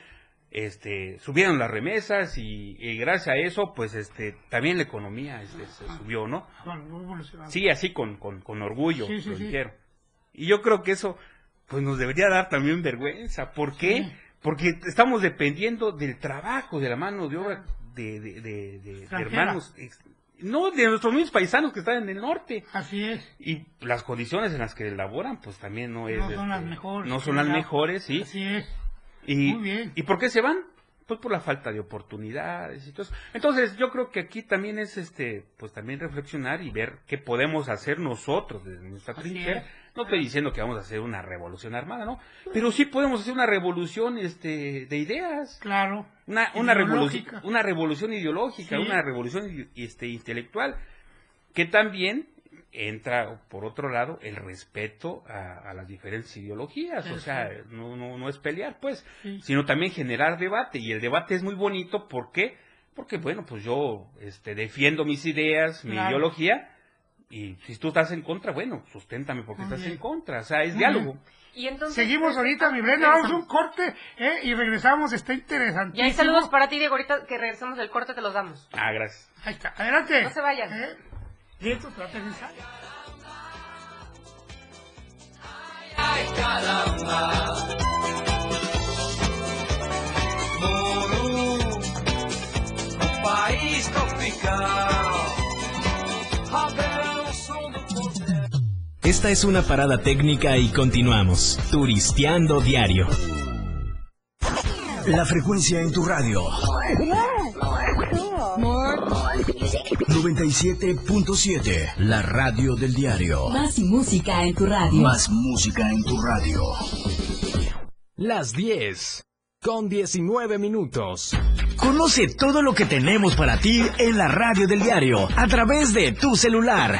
este subieron las remesas y, y gracias a eso pues este también la economía este, se subió no sí así con, con, con orgullo Sí, sí, lo sí. dijeron y yo creo que eso pues nos debería dar también vergüenza ¿por qué? Porque estamos dependiendo del trabajo de la mano de obra de, de, de- hermanos no de nuestros mismos paisanos que están en el norte Así es. y las condiciones en las que laboran, pues también no es. No son las este, mejores, No son las mejores, sí. Así es. Y, Muy bien. ¿Y por qué se van? Pues por la falta de oportunidades y todo eso. Entonces, yo creo que aquí también es este, pues también reflexionar y ver qué podemos hacer nosotros desde nuestra trinchera. No estoy diciendo que vamos a hacer una revolución armada, ¿no? Pero sí podemos hacer una revolución este, de ideas. Claro. Una, una, revolución, Ideológica. una revolución ideológica, Sí. una revolución este, intelectual, que también entra, por otro lado, el respeto a, a las diferentes ideologías. O sea, no, no, no es pelear, pues, Sí. sino también generar debate. Y el debate es muy bonito, ¿por qué? Porque, bueno, pues yo este, defiendo mis ideas, mi Claro. ideología, y si tú estás en contra, bueno, susténtame porque estás en contra. O sea, es diálogo. Y entonces, Seguimos este, ahorita, ah, mi Brenda, vamos un regresamos. corte ¿eh? y regresamos, está Y interesantísimo. hay saludos para ti, Diego. Ahorita que regresemos del corte te los damos. Ah, gracias. Ahí está, adelante. No se vayan. ¿Eh? Y esto se va a aterrizar. Ay, caramba. País. Esta es una parada técnica y continuamos. Turisteando diario. La frecuencia en tu radio. 97.7, la radio del diario. Más música en tu radio. Más música en tu radio. Las 10 con 19 minutos. Conoce todo lo que tenemos para ti en la radio del diario a través de tu celular.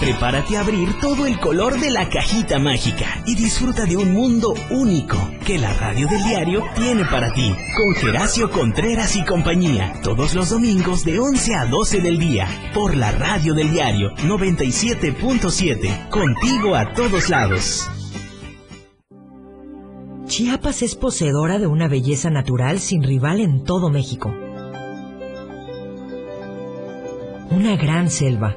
Prepárate a abrir todo el color de la cajita mágica y disfruta de un mundo único que la radio del diario tiene para ti. Con Geracio Contreras y compañía, todos los domingos de 11 a 12 del día, por la radio del diario 97.7, contigo a todos lados. Chiapas es poseedora de una belleza natural sin rival en todo México. Una gran selva,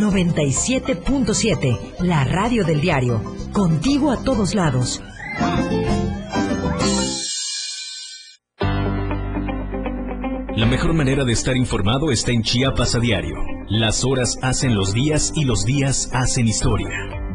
97.7, la radio del diario. Contigo a todos lados. La mejor manera de estar informado está en Chiapas a diario. Las horas hacen los días y los días hacen historia.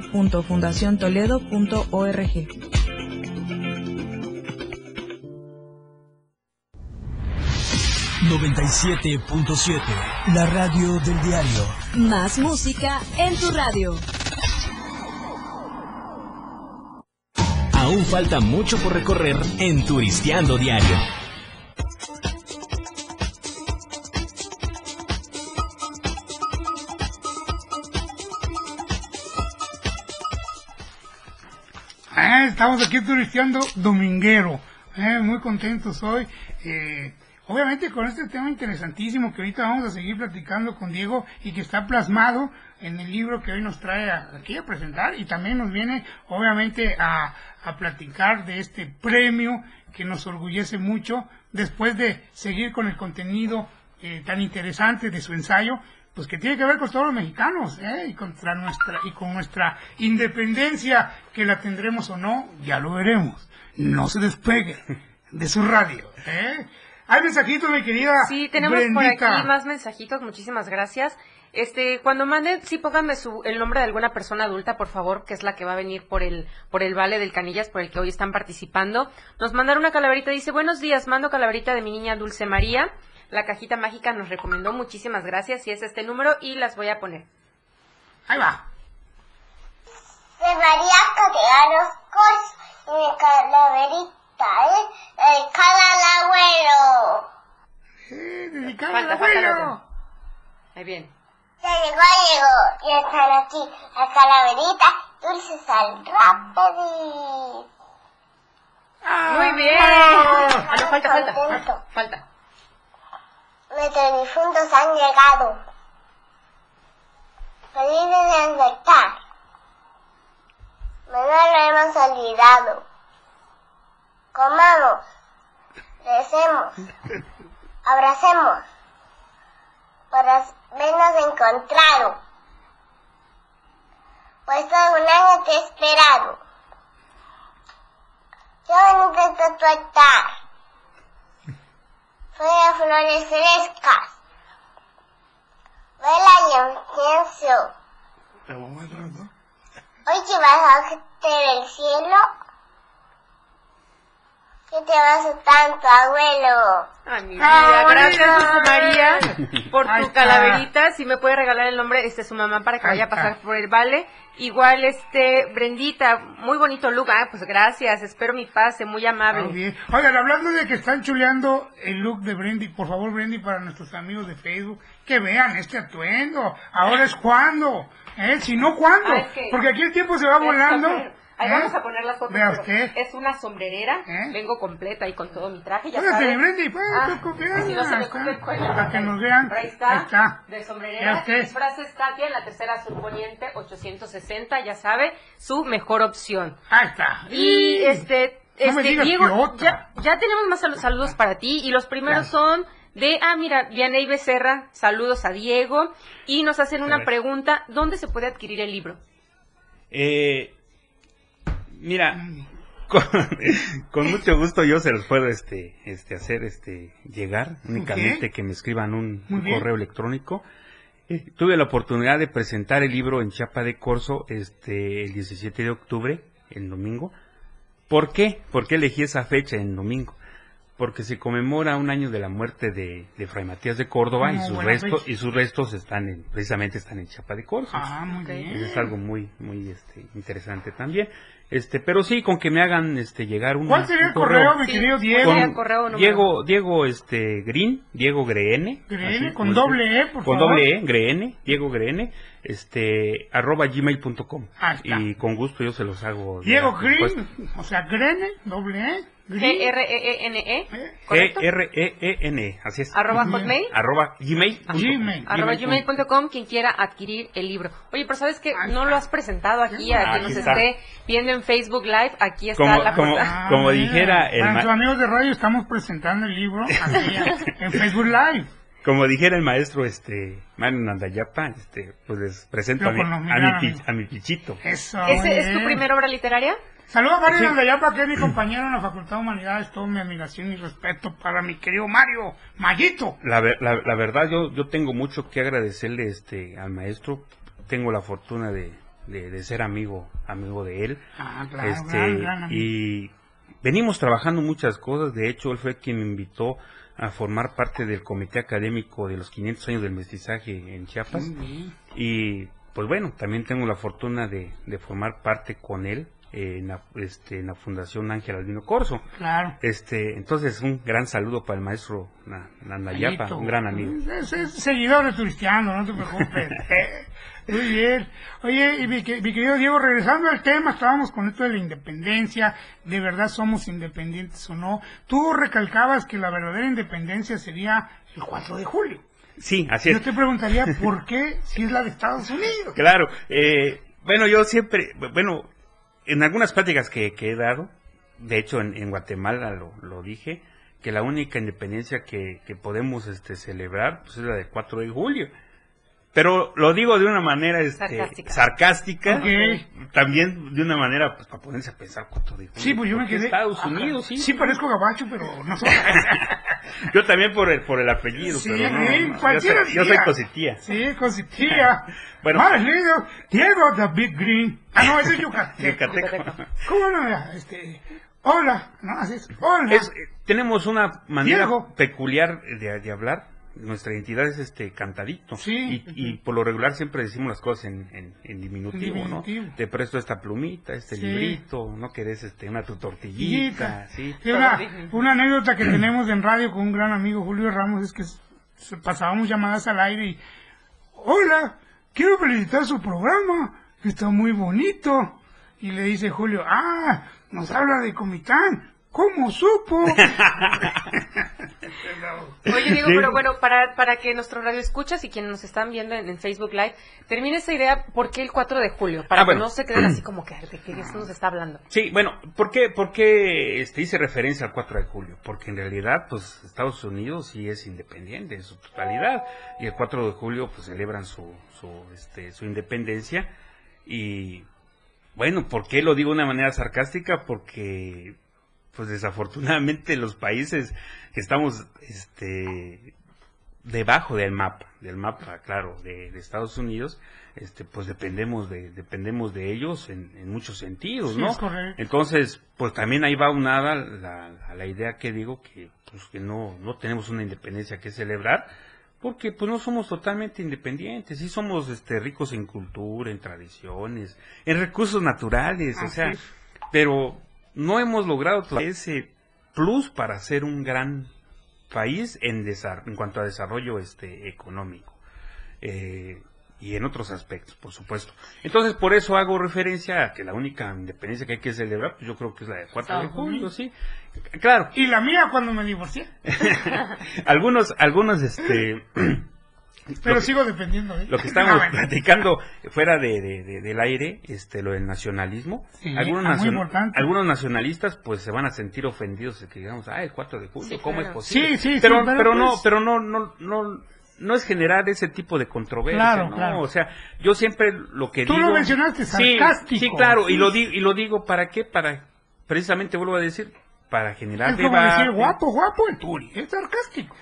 www.fundaciontoledo.org. ...97.7... La radio del diario. Más música en tu radio. Aún falta mucho por recorrer en Turisteando Diario. Estamos aquí turisteando dominguero. Eh, muy contentos hoy. Eh, obviamente con este tema interesantísimo que ahorita vamos a seguir platicando con Diego y que está plasmado en el libro que hoy nos trae aquí a presentar y también nos viene obviamente a, a platicar de este premio que nos orgullece mucho después de seguir con el contenido eh, tan interesante de su ensayo pues que tiene que ver con todos los mexicanos, ¿eh? y contra nuestra y con nuestra independencia, que la tendremos o no, ya lo veremos. No se despegue de su radio, ¿eh? Hay mensajitos, mi querida. Sí, tenemos por aquí más mensajitos, muchísimas gracias. Este, cuando manden, sí pónganme su, el nombre de alguna persona adulta, por favor, que es la que va a venir por el, por el Vale del Canillas, por el que hoy están participando. Nos mandaron una calaverita, dice, buenos días, mando calaverita de mi niña Dulce María. La cajita mágica nos recomendó, muchísimas gracias, y es este número, y las voy a poner. Ahí va. De María Castellanos Cos y mi calaverita, ¿eh? Dedicada al. Eh, dedicada Falta, al. Ahí bien. Ya llegó, llegó. Y están aquí la calaverita dulces al rápido. Muy bien. Ah, Ah, no, falta, falta, falta. Nuestros difuntos han llegado. Felices de despertar. No lo hemos olvidado. Comamos. Recemos. Abracemos. Para vernos encontrado. Pues todo un año te he esperado. Qué bonito está tu altar. Fue de flores frescas. Vela y incienso. Hoy que vas a del cielo. ¿Qué te vas a tanto, abuelo? Ay, mi vida, gracias, María, por tu calaverita. Si me puede regalar el nombre, este, su mamá, para que vaya a pasar por el vale. Igual, este, Brendita, muy bonito look. Ah, pues gracias, espero mi pase, muy amable. Muy bien. Oigan, hablando de que están chuleando el look de Brendy, por favor, Brendy, para nuestros amigos de Facebook, que vean este atuendo. Ahora es cuando, ¿eh? Si no, ¿cuándo? Porque aquí el tiempo se va volando. Ahí ¿eh? vamos a poner las fotos. Vea usted. Es una sombrerera, ¿Eh? vengo completa y con todo mi traje, ya. Brendy, pues, Ah, no se me está. cubre el cuello. Para que nos vean. Ahí está, Ahí está. de sombrerera. usted. Disfraces Katia en la tercera surponiente, 860, ya sabe, su mejor opción. Ahí está. Y este, No este Diego, ya, ya tenemos más sal- saludos para ti y los primeros son de, ah, mira, Vianey Becerra, saludos a Diego y nos hacen una pregunta, ¿dónde se puede adquirir el libro? Eh, mira, con, con mucho gusto yo se los puedo este, este hacer este llegar, únicamente que me escriban un, correo electrónico. Eh, tuve la oportunidad de presentar el libro en Chapa de Corso este el 17 de octubre en domingo. ¿Por qué? ¿Por qué elegí esa fecha en domingo? Porque se conmemora un año de la muerte de, de Fray Matías de Córdoba y sus restos fecha. y sus restos están en, precisamente están en Chiapa de Corzo. Ah, muy bien. Eso es algo muy muy este interesante también. Este, pero sí con que me hagan este llegar un ¿Cuál sería el correo, mi querido Diego? con. Diego Diego este Green, Diego Greene, Greene, con doble E, por con favor. doble E, Greene, Diego Greene, este arroba gmail.com y con gusto yo se los hago. Diego Green, o sea, Grene, doble E. Green. G-R-E-E-N-E, ¿correcto? G-R-E-E-N, así es. Arroba hotmail. Arroba gmail. Arroba gmail.com, quien quiera adquirir el libro. Oye, pero sabes que no lo has presentado aquí, a Ah, quien nos está. esté viendo en Facebook Live, aquí está Como- la como- portada. como dijera el Para ma- nuestros amigos de radio estamos presentando el libro aquí en Facebook Live. Como dijera el maestro este Manu Nandayapa, este, pues les presento a mi, a mi, migranos. pi- a mi pichito. Eso. ¿Ese es tu primera obra literaria? Saludos Mario Sí. Nandayapa, que es mi compañero en la Facultad de Humanidades. Toda mi admiración y respeto para mi querido Mario Mayito. La, ver- la, la verdad, yo, yo tengo mucho que agradecerle este al maestro. Tengo la fortuna de, de, de ser amigo amigo de él. Ah, claro, este, gran, gran amigo. y venimos trabajando muchas cosas. De hecho, él fue quien me invitó a formar parte del comité académico de los 500 años del mestizaje en Chiapas. Y pues bueno, también tengo la fortuna de, de formar parte con él en, la, este, en la Fundación Ángel Albino Corso. Claro. Este, entonces un gran saludo para el maestro Na- Nandayapa, un gran amigo. Es, es seguidor de Turistiano, no te preocupes. Muy bien. Oye, y mi, mi querido Diego, regresando al tema, estábamos con esto de la independencia. ¿De verdad somos independientes o no? Tú recalcabas que la verdadera independencia sería el 4 de julio. Sí, así es. Yo te preguntaría por qué si es la de Estados Unidos. Claro, eh, bueno, yo siempre, bueno, en algunas pláticas que, he dado, de hecho en, Guatemala lo, dije, que la única independencia que, que podemos este, celebrar pues, es la del 4 de julio. Pero lo digo de una manera este, Sarcástica. también de una manera pues, para ponerse a pensar 4 de julio. Sí, pues yo me quedé. Estados. Unidos, sí. Sí, parezco gabacho, pero no soy. Yo también por el, por el apellido, Sí, pero no, no, yo, soy, yo soy diría. cositía. Sí, cositilla. Bueno. Más lindo, Diego the Big Green. Ah, no, ese es yucateco. Yucateco. ¿Cómo no? Mira, Este, hola, no, así es, hola. Es, eh, tenemos una manera Diego. peculiar de, de hablar. Nuestra identidad es este cantadito. Y, y por lo regular siempre decimos las cosas en, en- en diminutivo, Diminutivo. ¿no? Te presto esta plumita, este Sí. librito, ¿no querés este, una tu tortillita? ¿sí? Sí, una, una anécdota que tenemos en radio con un gran amigo Julio Ramos es que pasábamos llamadas al aire y hola, quiero felicitar su programa, que está muy bonito. Y le dice Julio, ah, nos habla de Comitán, ¿cómo supo? Oye, Diego, pero bueno, para, para que nuestros radioescuchas y quienes nos están viendo en, en Facebook Live, termine esa idea, ¿por qué el 4 de julio? Para Ah, que no se queden así como que, ¿de qué eso nos está hablando? Sí, bueno, ¿por qué, por qué este, hice referencia al 4 de julio? Porque en realidad, pues, Estados Unidos sí es independiente en su totalidad. Y el 4 de julio, pues, celebran su, su, este, su independencia. Y, bueno, ¿por qué lo digo de una manera sarcástica? Porque, pues, desafortunadamente los países que estamos, este, debajo del mapa, del mapa, claro, de, de Estados Unidos, este, pues dependemos de, dependemos de ellos en, en muchos sentidos, ¿no? Entonces, pues también ahí va unada la, la, la idea que digo que, pues que no, no tenemos una independencia que celebrar, porque pues no somos totalmente independientes, sí somos este ricos en cultura, en tradiciones, en recursos naturales, o sea, es. pero no hemos logrado ese plus para ser un gran país en, en cuanto a desarrollo este económico eh, y en otros aspectos, por supuesto. Entonces, por eso hago referencia a que la única independencia que hay que celebrar, pues yo creo que es la de 4 de julio, sí. Claro, y la mía cuando me divorcié. algunos, algunos, este... Pero sigo dependiendo de lo que estábamos Ah, bueno. platicando fuera de, de- de- del aire, este, lo del nacionalismo, Sí, algunos, ah, nacion- algunos nacionalistas pues se van a sentir ofendidos de que digamos, ah, el 4 de julio, Sí, ¿cómo claro. es posible? Sí, sí, sí, pero, pero pero no, pues- pero no, no, no, no es generar ese tipo de controversia, Claro, ¿no? claro. O sea, yo siempre lo que Tú digo... lo mencionaste, Sí, sarcástico. Sí, claro, y Sí. lo, di- y lo digo para qué, para, precisamente vuelvo a decir, para generar Es como debate. decir guapo, guapo el Turi, es sarcástico.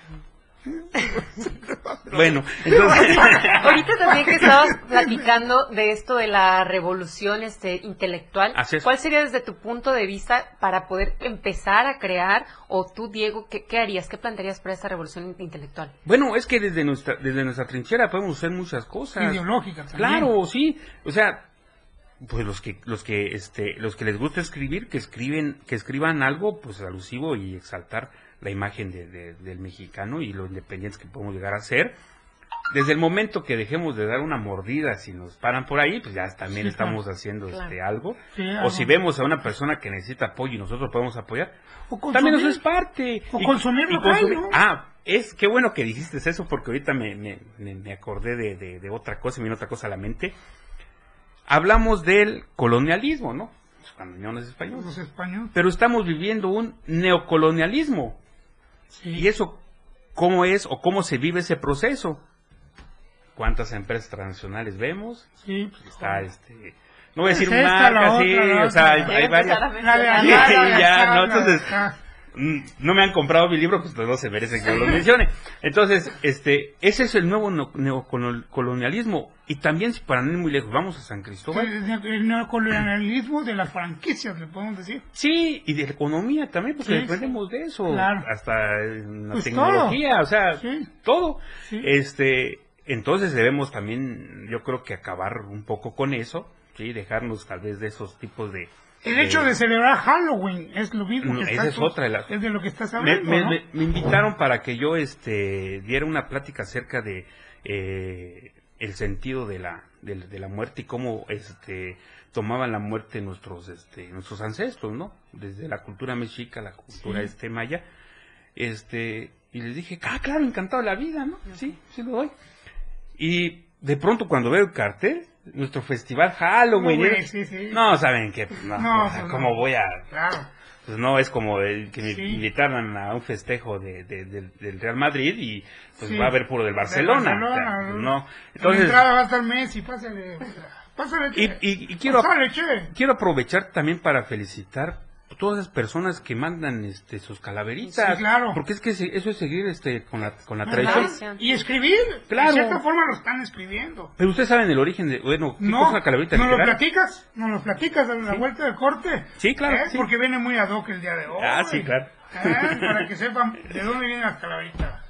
Bueno, entonces... Ahorita también que estabas platicando de esto de la revolución este, intelectual, Así es. ¿cuál sería desde tu punto de vista para poder empezar a crear, o tú, Diego, qué, qué harías, qué plantearías para esa revolución intelectual? Bueno, es que desde nuestra, desde nuestra trinchera podemos hacer muchas cosas. Ideológicas también. Claro, sí. O sea, pues los que, los que, este, los que les gusta escribir, que escriben, que escriban algo, pues alusivo y exaltar la imagen de- de- del mexicano y lo independientes que podemos llegar a ser. Desde el momento que dejemos de dar una mordida, si nos paran por ahí, pues ya también Sí, estamos claro. haciendo Claro. este algo. Sí, o si vemos a una persona que necesita apoyo y nosotros podemos apoyar, O también eso es parte. O Y- consumir ¿no? Ah, es qué bueno que dijiste eso porque ahorita me, me, acordé de, de- de otra cosa, me vino otra cosa a la mente. Hablamos del colonialismo, ¿no? Los cañones españoles. Los españoles. Pero estamos viviendo un neocolonialismo. ¿Y eso cómo es o cómo se vive ese proceso? ¿Cuántas empresas transnacionales vemos? Sí, Está este... No voy a decir Es esta, la marcas, sí, o sea, hay, varias. Sí, ya, no, entonces, no me han comprado mi libro, pues no se merece que lo mencione. Entonces, este, ese es el nuevo neocolonialismo. Y también, para no ir muy lejos, vamos a San Cristóbal. El, neocolonialismo de las franquicias, le podemos decir. Sí, y de la economía también, porque Sí, dependemos de eso. Claro. Hasta en la Pues tecnología, todo. o sea, Sí. todo. Sí. Este, entonces debemos también, yo creo que acabar un poco con eso, sí, dejarnos tal vez de esos tipos de. El hecho de celebrar Halloween es lo mismo que esa es tú- otra de las- es de lo que estás me, hablando, me- ¿no? me- me invitaron para que yo este diera una plática acerca de eh, el sentido de la de, de la muerte y cómo este tomaban la muerte nuestros este nuestros ancestros no desde la cultura mexica la cultura Sí. este maya. Este y les dije ah claro encantado de la vida no sí sí lo doy. Y de pronto cuando veo el cartel nuestro festival Halloween No, güey, ¿eh? sí, sí. no saben qué pues, no, No, o sea, pues, cómo voy a Claro. pues no es como el que me Sí. invitaran a un festejo de, de- del- del Real Madrid y pues va a haber puro del Barcelona. Barcelona, O sea, ¿no? no. En Entonces, entrada va a estar Messi, pásale. Pásale, y, y- y quiero, Pásale, quiero aprovechar también para felicitar todas las personas que mandan este sus calaveritas. Sí, claro. Porque es que eso es seguir este con la, con la ¿Verdad? tradición. Y escribir. Claro. De cierta forma lo están escribiendo. Pero ustedes saben el origen de, bueno, ¿qué No, cosa calaverita ¿nos lo platicas? ¿Nos lo platicas a la vuelta del corte? Sí, claro, ¿Eh? sí. Porque viene muy ad hoc el día de hoy. Ah, sí, claro. ¿Eh? Para que sepan de dónde vienen las calaveritas.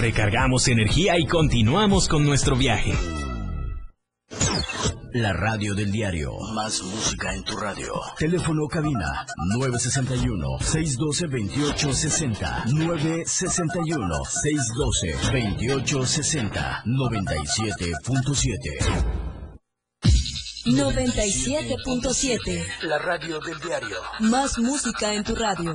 Recargamos energía y continuamos con nuestro viaje. La radio del diario. Más música en tu radio. Teléfono cabina 961-612-2860. 961-612-2860. 97.7. 97.7. La radio del diario. Más música en tu radio.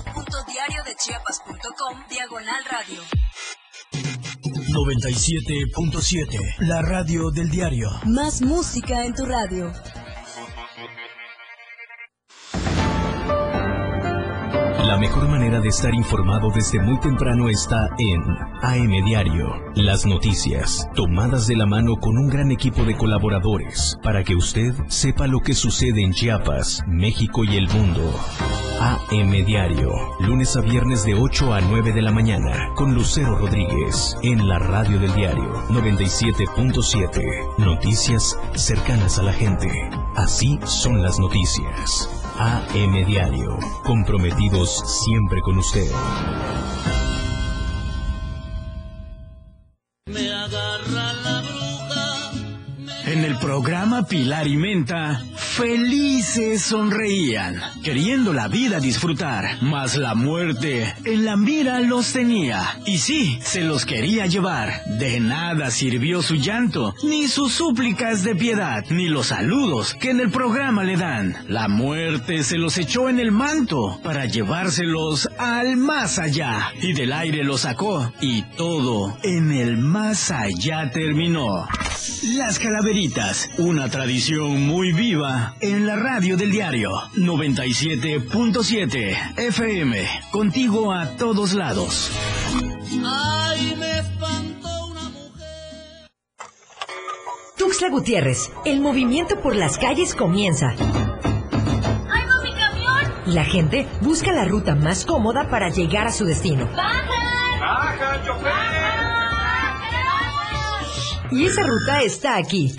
Diagonal Radio. 97.7. La radio del diario. Más música en tu radio. La mejor manera de estar informado desde muy temprano está en AM Diario. Las noticias, tomadas de la mano con un gran equipo de colaboradores, para que usted sepa lo que sucede en Chiapas, México y el mundo. AM Diario, lunes a viernes de 8 a 9 de la mañana, con Lucero Rodríguez, en la radio del diario 97.7. Noticias cercanas a la gente. Así son las noticias. AM Diario, comprometidos siempre con usted. Me agarra En el programa Pilar y Menta, felices sonreían, queriendo la vida disfrutar, mas la muerte en la mira los tenía. Y sí, se los quería llevar. De nada sirvió su llanto, ni sus súplicas de piedad, ni los saludos que en el programa le dan. La muerte se los echó en el manto para llevárselos al más allá. Y del aire los sacó, y todo en el más allá terminó. Las una tradición muy viva en la radio del diario 97.7 FM, contigo a todos lados. Ay, me espantó una mujer. Tuxtla Gutiérrez, el movimiento por las calles comienza. ¡Ay, no, mi camión! Y la gente busca la ruta más cómoda para llegar a su destino. ¡Baja! ¡Baja, chofer! Y esa ruta está aquí.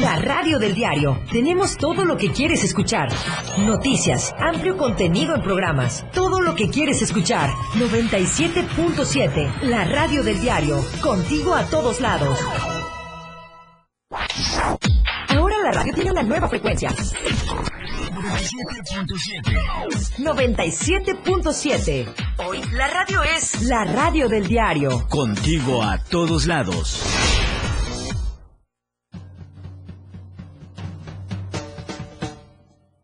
La radio del diario. Tenemos todo lo que quieres escuchar. Noticias, amplio contenido en programas. Todo lo que quieres escuchar. 97.7. La radio del diario. Contigo a todos lados. Ahora la radio tiene una nueva frecuencia. 97.7. Hoy la radio es la radio del diario. Contigo a todos lados.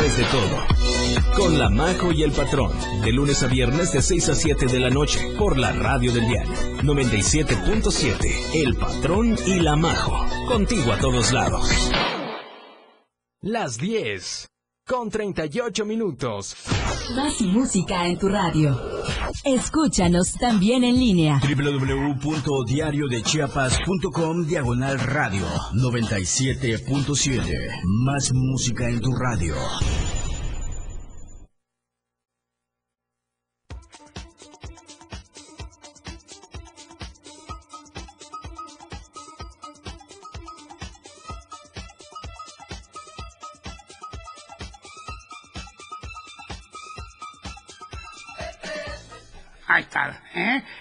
Después de todo, con La Majo y el Patrón, de lunes a viernes de 6 a 7 de la noche, por la radio del diario 97.7, El Patrón y La Majo, contigo a todos lados. Las 10 con 38 minutos. Más música en tu radio. Escúchanos también en línea. www.diariodechiapas.com diagonal radio 97.7 Más música en tu radio.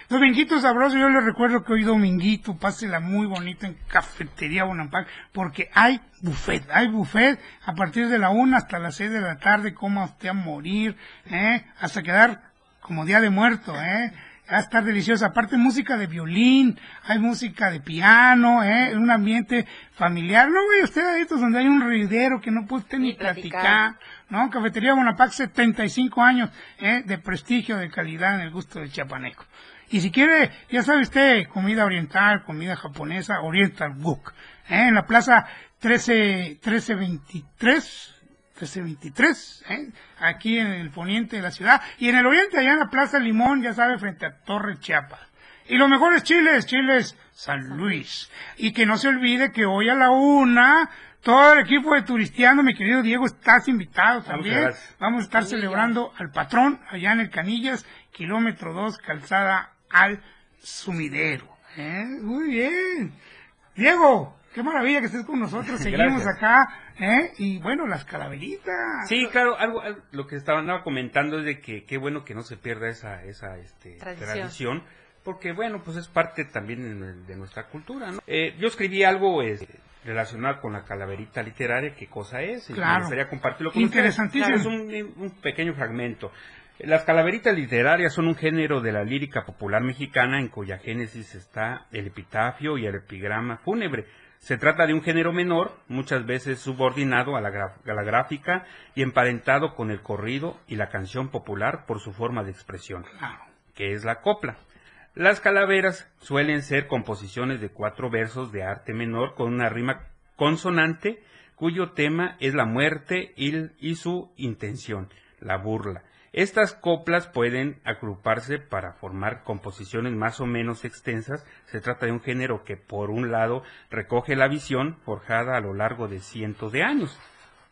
Dominguito sabroso, yo les recuerdo que hoy dominguito, pásela muy bonito en Cafetería Bonampak, porque hay buffet, hay buffet a partir de la una hasta las seis de la tarde, coma usted a morir, ¿eh? Hasta quedar como día de muerto, ¿eh? Va a estar deliciosa. Aparte música de violín, hay música de piano, ¿eh? Un ambiente familiar. No vaya usted a estos donde hay un ruidero que no puede usted ni, platicar. ¿no? Cafetería Bonapac, 75 años ¿eh? de prestigio, de calidad en el gusto del chiapaneco. Y si quiere, ya sabe usted, comida oriental, comida japonesa, Oriental Book. ¿eh? En la plaza 13, 1323, 1323, ¿eh? aquí en el poniente de la ciudad. Y en el oriente, allá en la plaza Limón, ya sabe, frente a Torre Chiapas. Y los mejores chiles, chiles San Luis. Y que no se olvide que hoy a la una, todo el equipo de Turisteando, mi querido Diego, estás invitado también. Vamos a estar celebrando al patrón allá en el Canillas, kilómetro 2, calzada al sumidero. ¿eh? Muy bien. Diego, qué maravilla que estés con nosotros. Seguimos Gracias. acá. ¿eh? Y bueno, las calaveritas. Sí, claro, algo, algo- lo que estaba andaba comentando es de que qué bueno que no se pierda esa, esa este, Tradición. tradición. porque bueno, pues es parte también de, de nuestra cultura, ¿no? Eh, yo escribí algo eh, relacionado con la calaverita literaria, qué cosa es, y Claro. me gustaría compartirlo con Interesantísimo. ustedes. Claro, es un, un pequeño fragmento. Las calaveritas literarias son un género de la lírica popular mexicana en cuya génesis está el epitafio y el epigrama fúnebre. Se trata de un género menor, muchas veces subordinado a la, a gráfica y emparentado con el corrido y la canción popular por su forma de expresión, que es la copla. Las calaveras suelen ser composiciones de cuatro versos de arte menor con una rima consonante cuyo tema es la muerte y su intención, la burla. Estas coplas pueden agruparse para formar composiciones más o menos extensas. Se trata de un género que por un lado recoge la visión forjada a lo largo de cientos de años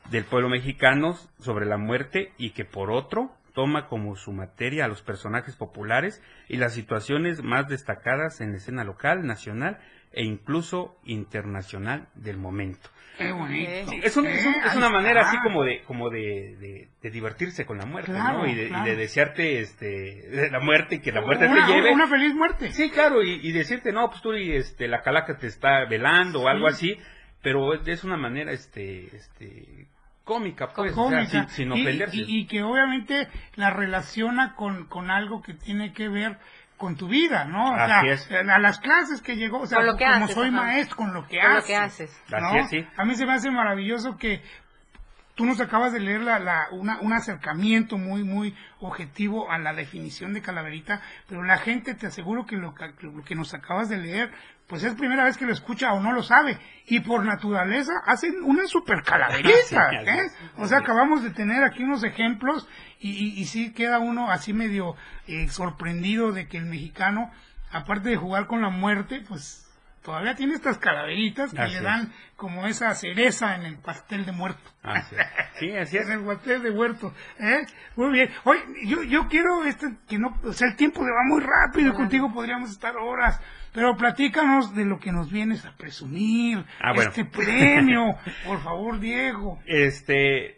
del pueblo mexicano sobre la muerte y que por otro toma como su materia a los personajes populares y las situaciones más destacadas en la escena local, nacional e incluso internacional del momento. Qué bonito. Sí, es, un- es un- es una manera así como de como de, de- de divertirse con la muerte, Claro, ¿no? Y de, y claro. de desearte este de la muerte y que la muerte una, te lleve. una feliz muerte. Sí, claro, y, y decirte, no, pues tú y este la calaca te está velando o algo Sí. así, pero es- es una manera este este cómica, pues, o sea, cómica. sin, sin Y- ofenderse. Y, y que obviamente la relaciona con, con algo que tiene que ver con tu vida, ¿no? O Así sea, es. a las clases que llegó, o sea, lo que como haces, soy ajá. maestro, con lo que Con lo haces. que haces. ¿no? Así es, sí. A mí se me hace maravilloso que tú nos acabas de leer la, la- una, un acercamiento muy, muy objetivo a la definición de calaverita, pero la gente te aseguro que lo, que lo que nos acabas de leer, pues es primera vez que lo escucha o no lo sabe. Y por naturaleza hacen una super calaverita. ¿eh? O sea, acabamos de tener aquí unos ejemplos y, y, y sí queda uno así medio eh, sorprendido de que el mexicano, aparte de jugar con la muerte, pues todavía tiene estas calaveritas que Así le dan como esa cereza en el pastel de muerto. Así es. Sí, así es. En el pastel de muerto. ¿eh? Muy bien. Oye, yo, yo quiero este, que no, o sea, el tiempo se va muy rápido contigo podríamos estar horas. Pero platícanos de lo que nos vienes a presumir. Ah, bueno. Este premio. Por favor, Diego. Este,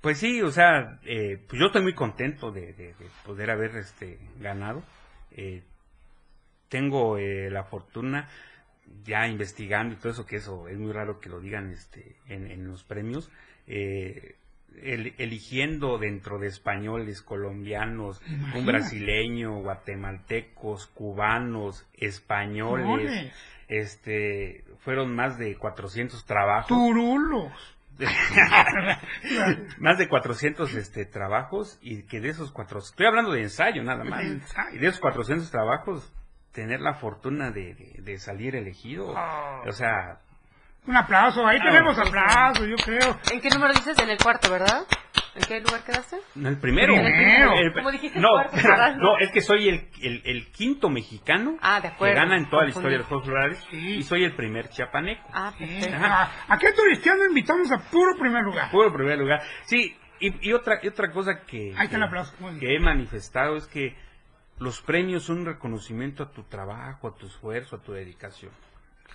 pues sí, o sea, eh, pues yo estoy muy contento de, de- de poder haber este ganado. Eh, tengo eh, la fortuna ya investigando y todo eso que eso es muy raro que lo digan este en, en los premios eh, el- eligiendo dentro de españoles colombianos un brasileño guatemaltecos cubanos españoles este fueron más de 400 trabajos. Turulos. más de 400 este, trabajos y que de esos 400, estoy hablando de ensayo nada más, y de esos 400 trabajos tener la fortuna de, de- de salir elegido, Ah. o sea, Un aplauso. Ahí Ah, tenemos aplauso, yo creo. ¿En qué número dices? En el cuarto, ¿verdad? ¿En qué lugar quedaste? no el primero. Primero. El- ¿Cómo dijiste no, cuarto, no, es que soy el, el, el quinto mexicano Ah, de acuerdo. que gana en toda la historia de los Juegos Florales Sí. y soy el primer chiapaneco. Ah, perfecto. Ah, Aquí en Turistiano invitamos a puro primer lugar. Puro primer lugar. Sí, y, y otra y otra cosa que, Ahí está el que- que he manifestado es que los premios son un reconocimiento a tu trabajo, a tu esfuerzo, a tu dedicación.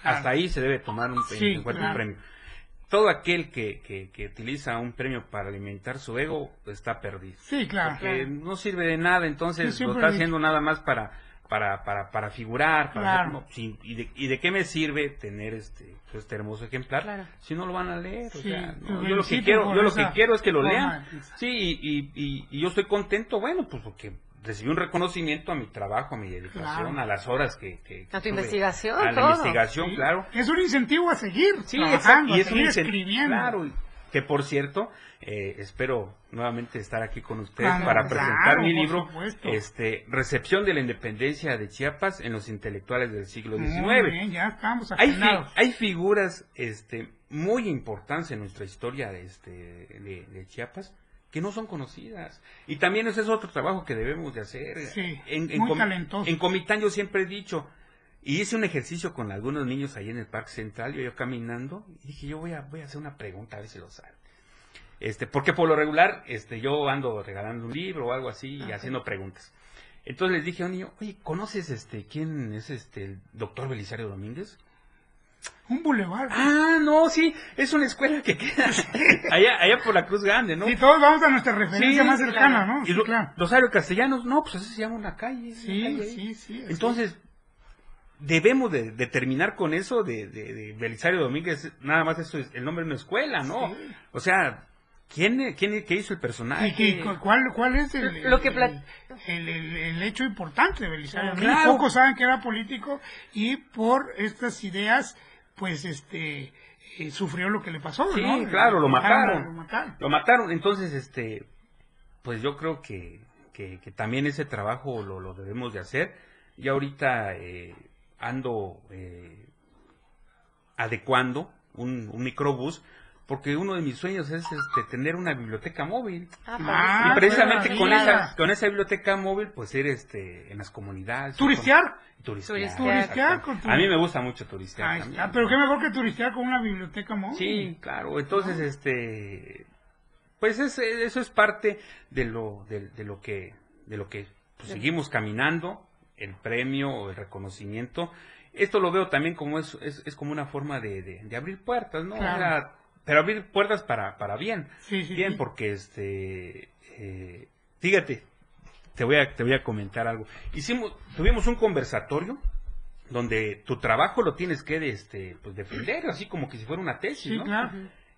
Claro. Hasta ahí se debe tomar un, Sí, en cuenta claro. un premio. Todo aquel que, que, que utiliza un premio para alimentar su ego está perdido. Sí, claro. Porque no sirve de nada, entonces lo está haciendo nada más para para para, para figurar, para Claro. hacer como- sí, y, de, y de qué me sirve tener este este hermoso ejemplar Claro. si no lo van a leer, o sea, no, yo lo que quiero, yo lo esa que quiero es que lo lean. Sí, y, y, y- y yo estoy contento, bueno, pues porque recibí un reconocimiento a mi trabajo, a mi dedicación, Claro. a las horas que, que- A tu investigación, a la todo. investigación, Sí. claro. Es un incentivo a seguir Sí, trabajando, exacto, y a es un seguir incen- escribiendo. Claro, y que por cierto, eh, espero nuevamente estar aquí con ustedes Claro, para claro, presentar mi por libro, supuesto. este, Recepción de la Independencia de Chiapas en los intelectuales del siglo XIX. Muy bien, ya estamos Hay, fi- hay figuras este, muy importantes en nuestra historia de, este, de, de Chiapas que no son conocidas. Y también ese es otro trabajo que debemos de hacer. Sí, en, en muy Com- talentoso. En Comitán yo siempre he dicho, y hice un ejercicio con algunos niños ahí en el Parque Central, yo, yo caminando, y dije, yo voy a, voy a hacer una pregunta, a ver si lo saben. Este, porque por lo regular, este, yo ando regalando un libro o algo así y haciendo preguntas. Entonces les dije a un niño, oye, ¿conoces este, quién es este, el doctor Belisario Domínguez? Un bulevar. Ah, no, sí, es una escuela que queda allá, allá por la Cruz Grande, ¿no? Y todos vamos a nuestra referencia Sí, más cercana, claro. ¿no? Y Sí, Ro- claro. Rosario Castellanos, no, pues así se llama una calle. una Sí, calle sí, sí. Entonces, debemos de, de terminar con eso de, de, de Belisario Domínguez, nada más eso es el nombre de una escuela, ¿no? Sí. O sea, ¿quién, quién qué hizo el personaje? ¿Y cuál, cuál es el, Lo que el- pla- el, el- el hecho importante de Belisario? Claro. Pocos saben que era político y por estas ideas, pues, este, eh, sufrió lo que le pasó, Sí, ¿no? claro, lo Lo mataron. mataron. Lo mataron, entonces, este, pues yo creo que, que, que también ese trabajo lo, lo debemos de hacer. Y ahorita eh, ando eh, adecuando un, un microbús porque uno de mis sueños es este, tener una biblioteca móvil. Ah, y precisamente con esa, con esa biblioteca móvil, pues ir este, en las comunidades. ¿Turistear? Turistear. Turistear exacto. con tu- A mí me gusta mucho turistear. Ahí también. pero qué mejor que turistear con una biblioteca móvil. Sí, claro. Entonces, este, pues es, eso es parte de lo, de, de lo que, de lo que pues, seguimos caminando, el premio o el reconocimiento. Esto lo veo también como es, es, es como una forma de, de, abrir puertas, ¿no? Pero abrir puertas para, para bien. bien, porque este, eh, fíjate, te voy a, te voy a comentar algo. Hicimos, tuvimos un conversatorio donde tu trabajo lo tienes que este, pues defender, así como que si fuera una tesis, ¿no?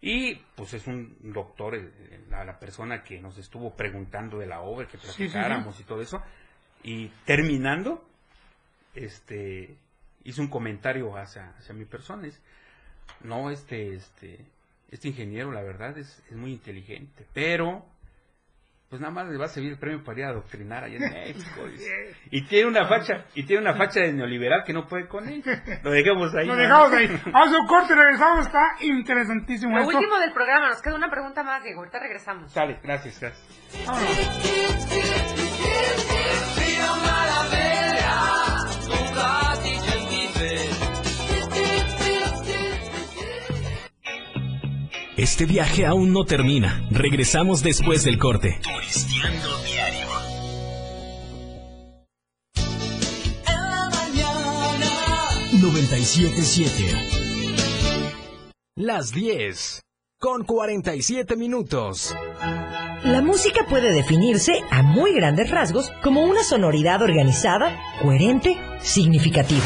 Y pues es un doctor, eh, la, persona que nos estuvo preguntando de la obra, que platicáramos y todo eso. Y terminando, este, hizo un comentario hacia, hacia mi persona. Es, no, este, este, este ingeniero, la verdad, es, es muy inteligente, pero pues nada más le va a servir el premio para ir a adoctrinar allá en México. Y tiene una facha, y tiene una facha de neoliberal que no puede con él. Lo dejamos ahí. Lo dejamos ahí. Vamos a un corte, regresamos, está interesantísimo. Lo último del programa, nos queda una pregunta más, Diego, ahorita regresamos. Sale, gracias, gracias. Este viaje aún no termina. Regresamos después del corte. Turistiando diario. En 977. Las 10 con 47 minutos. La música puede definirse a muy grandes rasgos como una sonoridad organizada, coherente, significativa.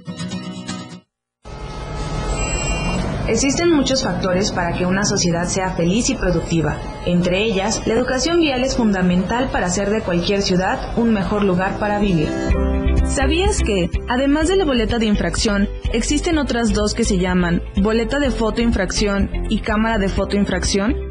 Existen muchos factores para que una sociedad sea feliz y productiva. Entre ellas, la educación vial es fundamental para hacer de cualquier ciudad un mejor lugar para vivir. ¿Sabías que, además de la boleta de infracción, existen otras dos que se llaman boleta de fotoinfracción y cámara de fotoinfracción?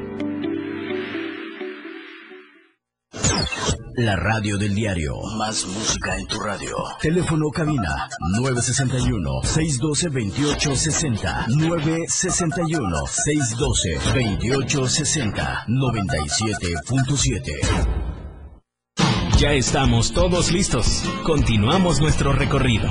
La radio del diario. Más música en tu radio. Teléfono cabina 961-612-2860. 961-612-2860. 97.7. Ya estamos todos listos. Continuamos nuestro recorrido.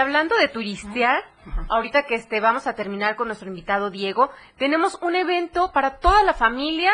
Hablando de turistear, ahorita que este vamos a terminar con nuestro invitado Diego, tenemos un evento para toda la familia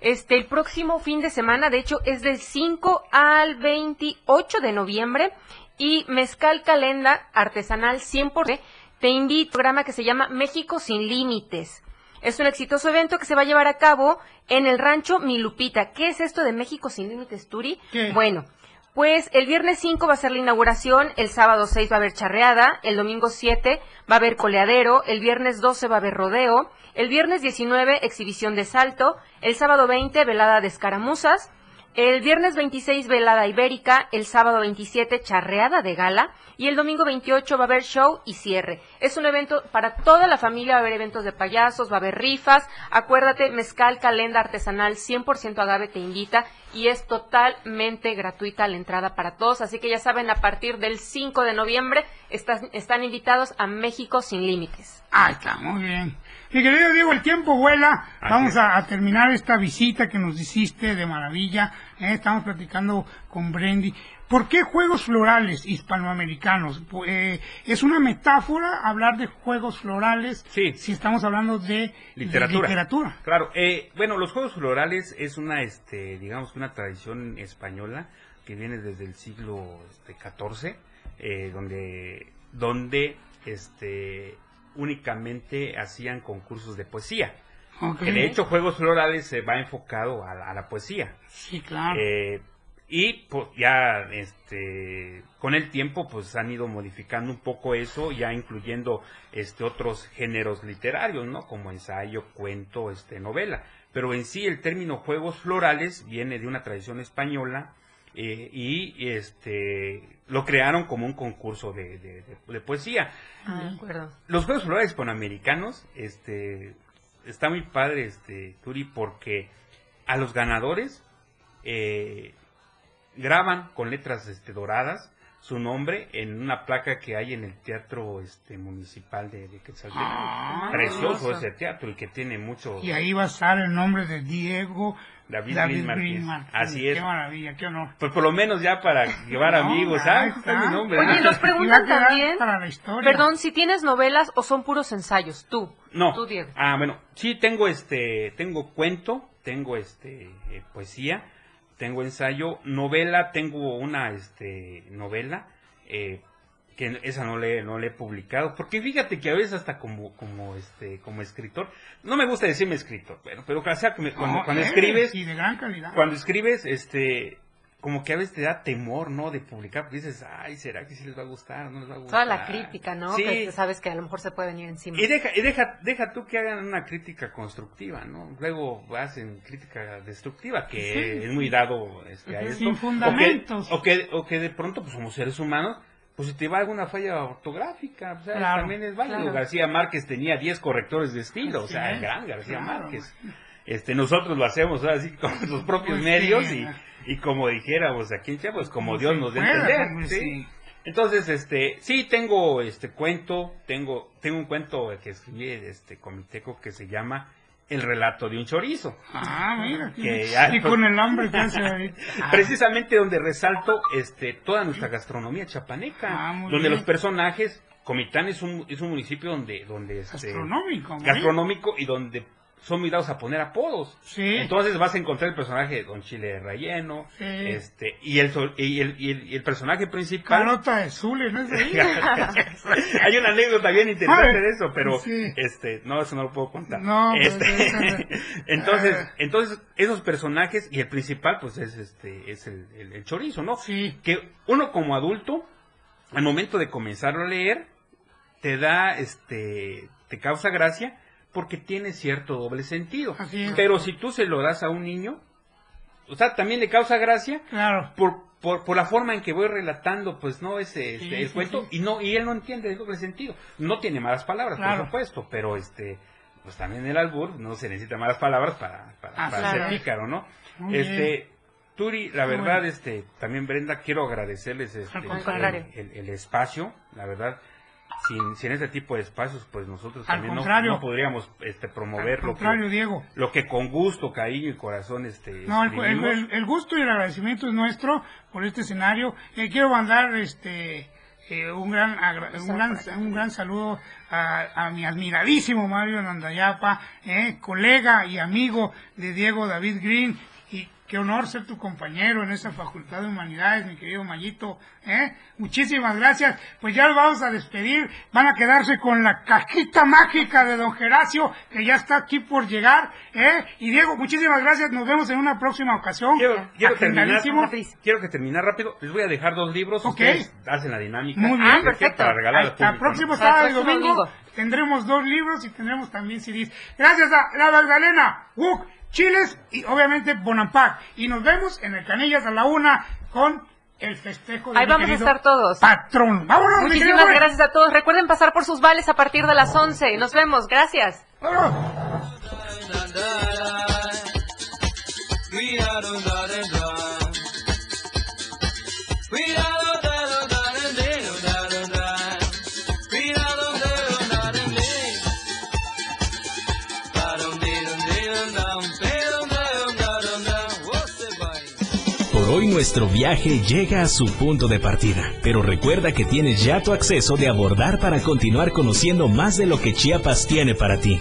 este el próximo fin de semana, de hecho es del 5 al 28 de noviembre y Mezcal Calenda Artesanal 100% te invito a un programa que se llama México sin límites. Es un exitoso evento que se va a llevar a cabo en el rancho Milupita. ¿Qué es esto de México sin límites, Turi? Bueno, pues el viernes 5 va a ser la inauguración, el sábado 6 va a haber charreada, el domingo 7 va a haber coleadero, el viernes 12 va a haber rodeo, el viernes 19 exhibición de salto, el sábado 20 velada de escaramuzas, el viernes 26 velada ibérica, el sábado 27 charreada de gala y el domingo 28 va a haber show y cierre. Es un evento para toda la familia, va a haber eventos de payasos, va a haber rifas. Acuérdate, mezcal, calenda artesanal 100% agave te invita y es totalmente gratuita la entrada para todos. Así que ya saben, a partir del 5 de noviembre están, están invitados a México sin límites. Ah, está muy bien. Mi querido Diego, el tiempo vuela. Vamos a, a terminar esta visita que nos hiciste de maravilla. ¿eh? Estamos platicando con Brendy. ¿Por qué juegos florales hispanoamericanos? Eh, ¿Es una metáfora hablar de juegos florales si estamos hablando de de literatura. literatura? Claro, eh, bueno, los juegos florales es una, este, digamos una tradición española que viene desde el siglo este, XIV, eh, donde, donde, este, únicamente hacían concursos de poesía. Que de hecho, juegos florales se va enfocado a, la- a la poesía. Sí, claro. Eh, y pues ya este con el tiempo pues han ido modificando un poco eso, ya incluyendo este otros géneros literarios, ¿no? Como ensayo, cuento, este novela. Pero en sí el término juegos florales viene de una tradición española eh, y este lo crearon como un concurso de, de- de- de poesía. Ah, de acuerdo. Los Juegos Florales Panamericanos, este, está muy padre, este, Turi, porque a los ganadores eh, graban con letras este, doradas su nombre en una placa que hay en el teatro este municipal de, de Quetzaltenango. Ah, Precioso ese teatro y que tiene mucho Y ahí va a estar el nombre de Diego David, David Green Márquez. Greenman. Así Qué es. maravilla, qué honor. Pues por lo menos ya para llevar No, amigos, ¿sabes? Está mi nombre, Oye, ¿no? nos preguntan también, para la historia. perdón, si tienes novelas o son puros ensayos, tú. No. Tú, Diego. Ah, bueno, sí tengo este, tengo cuento, tengo este eh, poesía, tengo ensayo, novela, tengo una este novela eh, que esa no le no le he publicado, porque fíjate que a veces hasta como como este como escritor, no me gusta decirme escritor, bueno, pero o sea, que me- cuando, No, cuando eres, escribes Y de gran calidad. cuando escribes, este, como que a veces te da temor, ¿no? De publicar, porque dices, ay, ¿será que sí les va a gustar? ¿No les va a gustar? Toda la crítica, ¿no? Sí. Que sabes que a lo mejor se puede venir encima. Y deja, y deja, deja tú que hagan una crítica constructiva, ¿no? Luego hacen crítica destructiva, que Sí. es muy dado este, a esto. Sin O que- fundamentos. O que, o que, de pronto, pues somos seres humanos, pues si te va alguna falla ortográfica, pues, Claro, también es válido. claro. García Márquez tenía 10 correctores de estilo, o sea, es. el gran García Claro. Márquez. Este, nosotros lo hacemos así con los propios Pues medios sí, y, y como dijéramos aquí en Chiapas, como Como Dios nos dé entender, hombre, ¿sí? sí. Entonces, este, sí tengo este cuento, tengo, tengo un cuento que escribí este comiteco que se llama El relato de un chorizo. Ah, mira. Que ya- y con el hambre que hace ahorita. Ah, Precisamente donde resalto este toda nuestra gastronomía chapaneca, Ah, muy donde bien. los personajes, Comitán es un, es un municipio donde, donde este, Gastronómico, gastronómico y donde son muy dados a poner apodos. Sí. Entonces vas a encontrar el personaje de Don Chile Relleno, Sí. este, y el, y el, y el, y el personaje principal. Carota de Zule, ¿no es ahí? Hay una anécdota bien interesante de eso, pero sí. este, no, eso no lo puedo contar. No, pues, Este, entonces, Ah. entonces, esos personajes, y el principal, pues es este, es el, el- el chorizo, ¿no? Sí. Que uno como adulto, al momento de comenzarlo a leer, te da, este, te causa gracia, porque tiene cierto doble sentido. Pero si tú se lo das a un niño, o sea, también le causa gracia, Claro. por, por, por la forma en que voy relatando, pues no ese este, Sí, el sí, cuento sí. y no y él no entiende el doble sentido. No tiene malas palabras, Claro. por supuesto, pero este pues también el albur no se necesita malas palabras para, para, Ah, para claro. ser pícaro, ¿no? Muy este bien. Turi, la verdad, bueno. este, también Brenda, quiero agradecerles este, el- el espacio, la verdad, sin, sin este tipo de espacios, pues nosotros Al también no, podríamos este, promover Al lo que, contrario, Diego. lo que con gusto, cariño y corazón este, No, el, el- el- el gusto y el agradecimiento es nuestro por este escenario. Le quiero mandar este eh, un gran un gran, un gran saludo a, a mi admiradísimo Mario Nandayapa, eh, colega y amigo de Diego David Green. Qué honor ser tu compañero en esa Facultad de Humanidades, mi querido Mayito. ¿eh? Muchísimas gracias. Pues ya los vamos a despedir. Van a quedarse con la cajita mágica de don Geracio, que ya está aquí por llegar. ¿eh? Y Diego, muchísimas gracias. Nos vemos en una próxima ocasión. Quiero, quiero terminar, quiero que terminar rápido. Les voy a dejar dos libros. Ok. Ustedes hacen la dinámica. Muy bien, Ah, perfecto. Para regalar al Hasta público, próximo sábado y domingo tendremos dos libros y tendremos también CDs. Gracias a La Magdalena, Wuk, Chiles y obviamente Bonampak. Y nos vemos en el Canillas a la una con el festejo de Ahí mi vamos a estar todos. Patrón. Vámonos, Muchísimas gracias a todos. Recuerden pasar por sus vales a partir de las 11. Nos vemos. Gracias. Vámonos. Nuestro viaje llega a su punto de partida, pero recuerda que tienes ya tu acceso de abordar para continuar conociendo más de lo que Chiapas tiene para ti.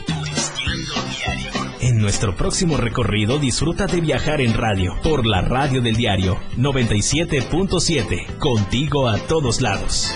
En nuestro próximo recorrido disfruta de viajar en radio por la radio del diario 97.7, contigo a todos lados.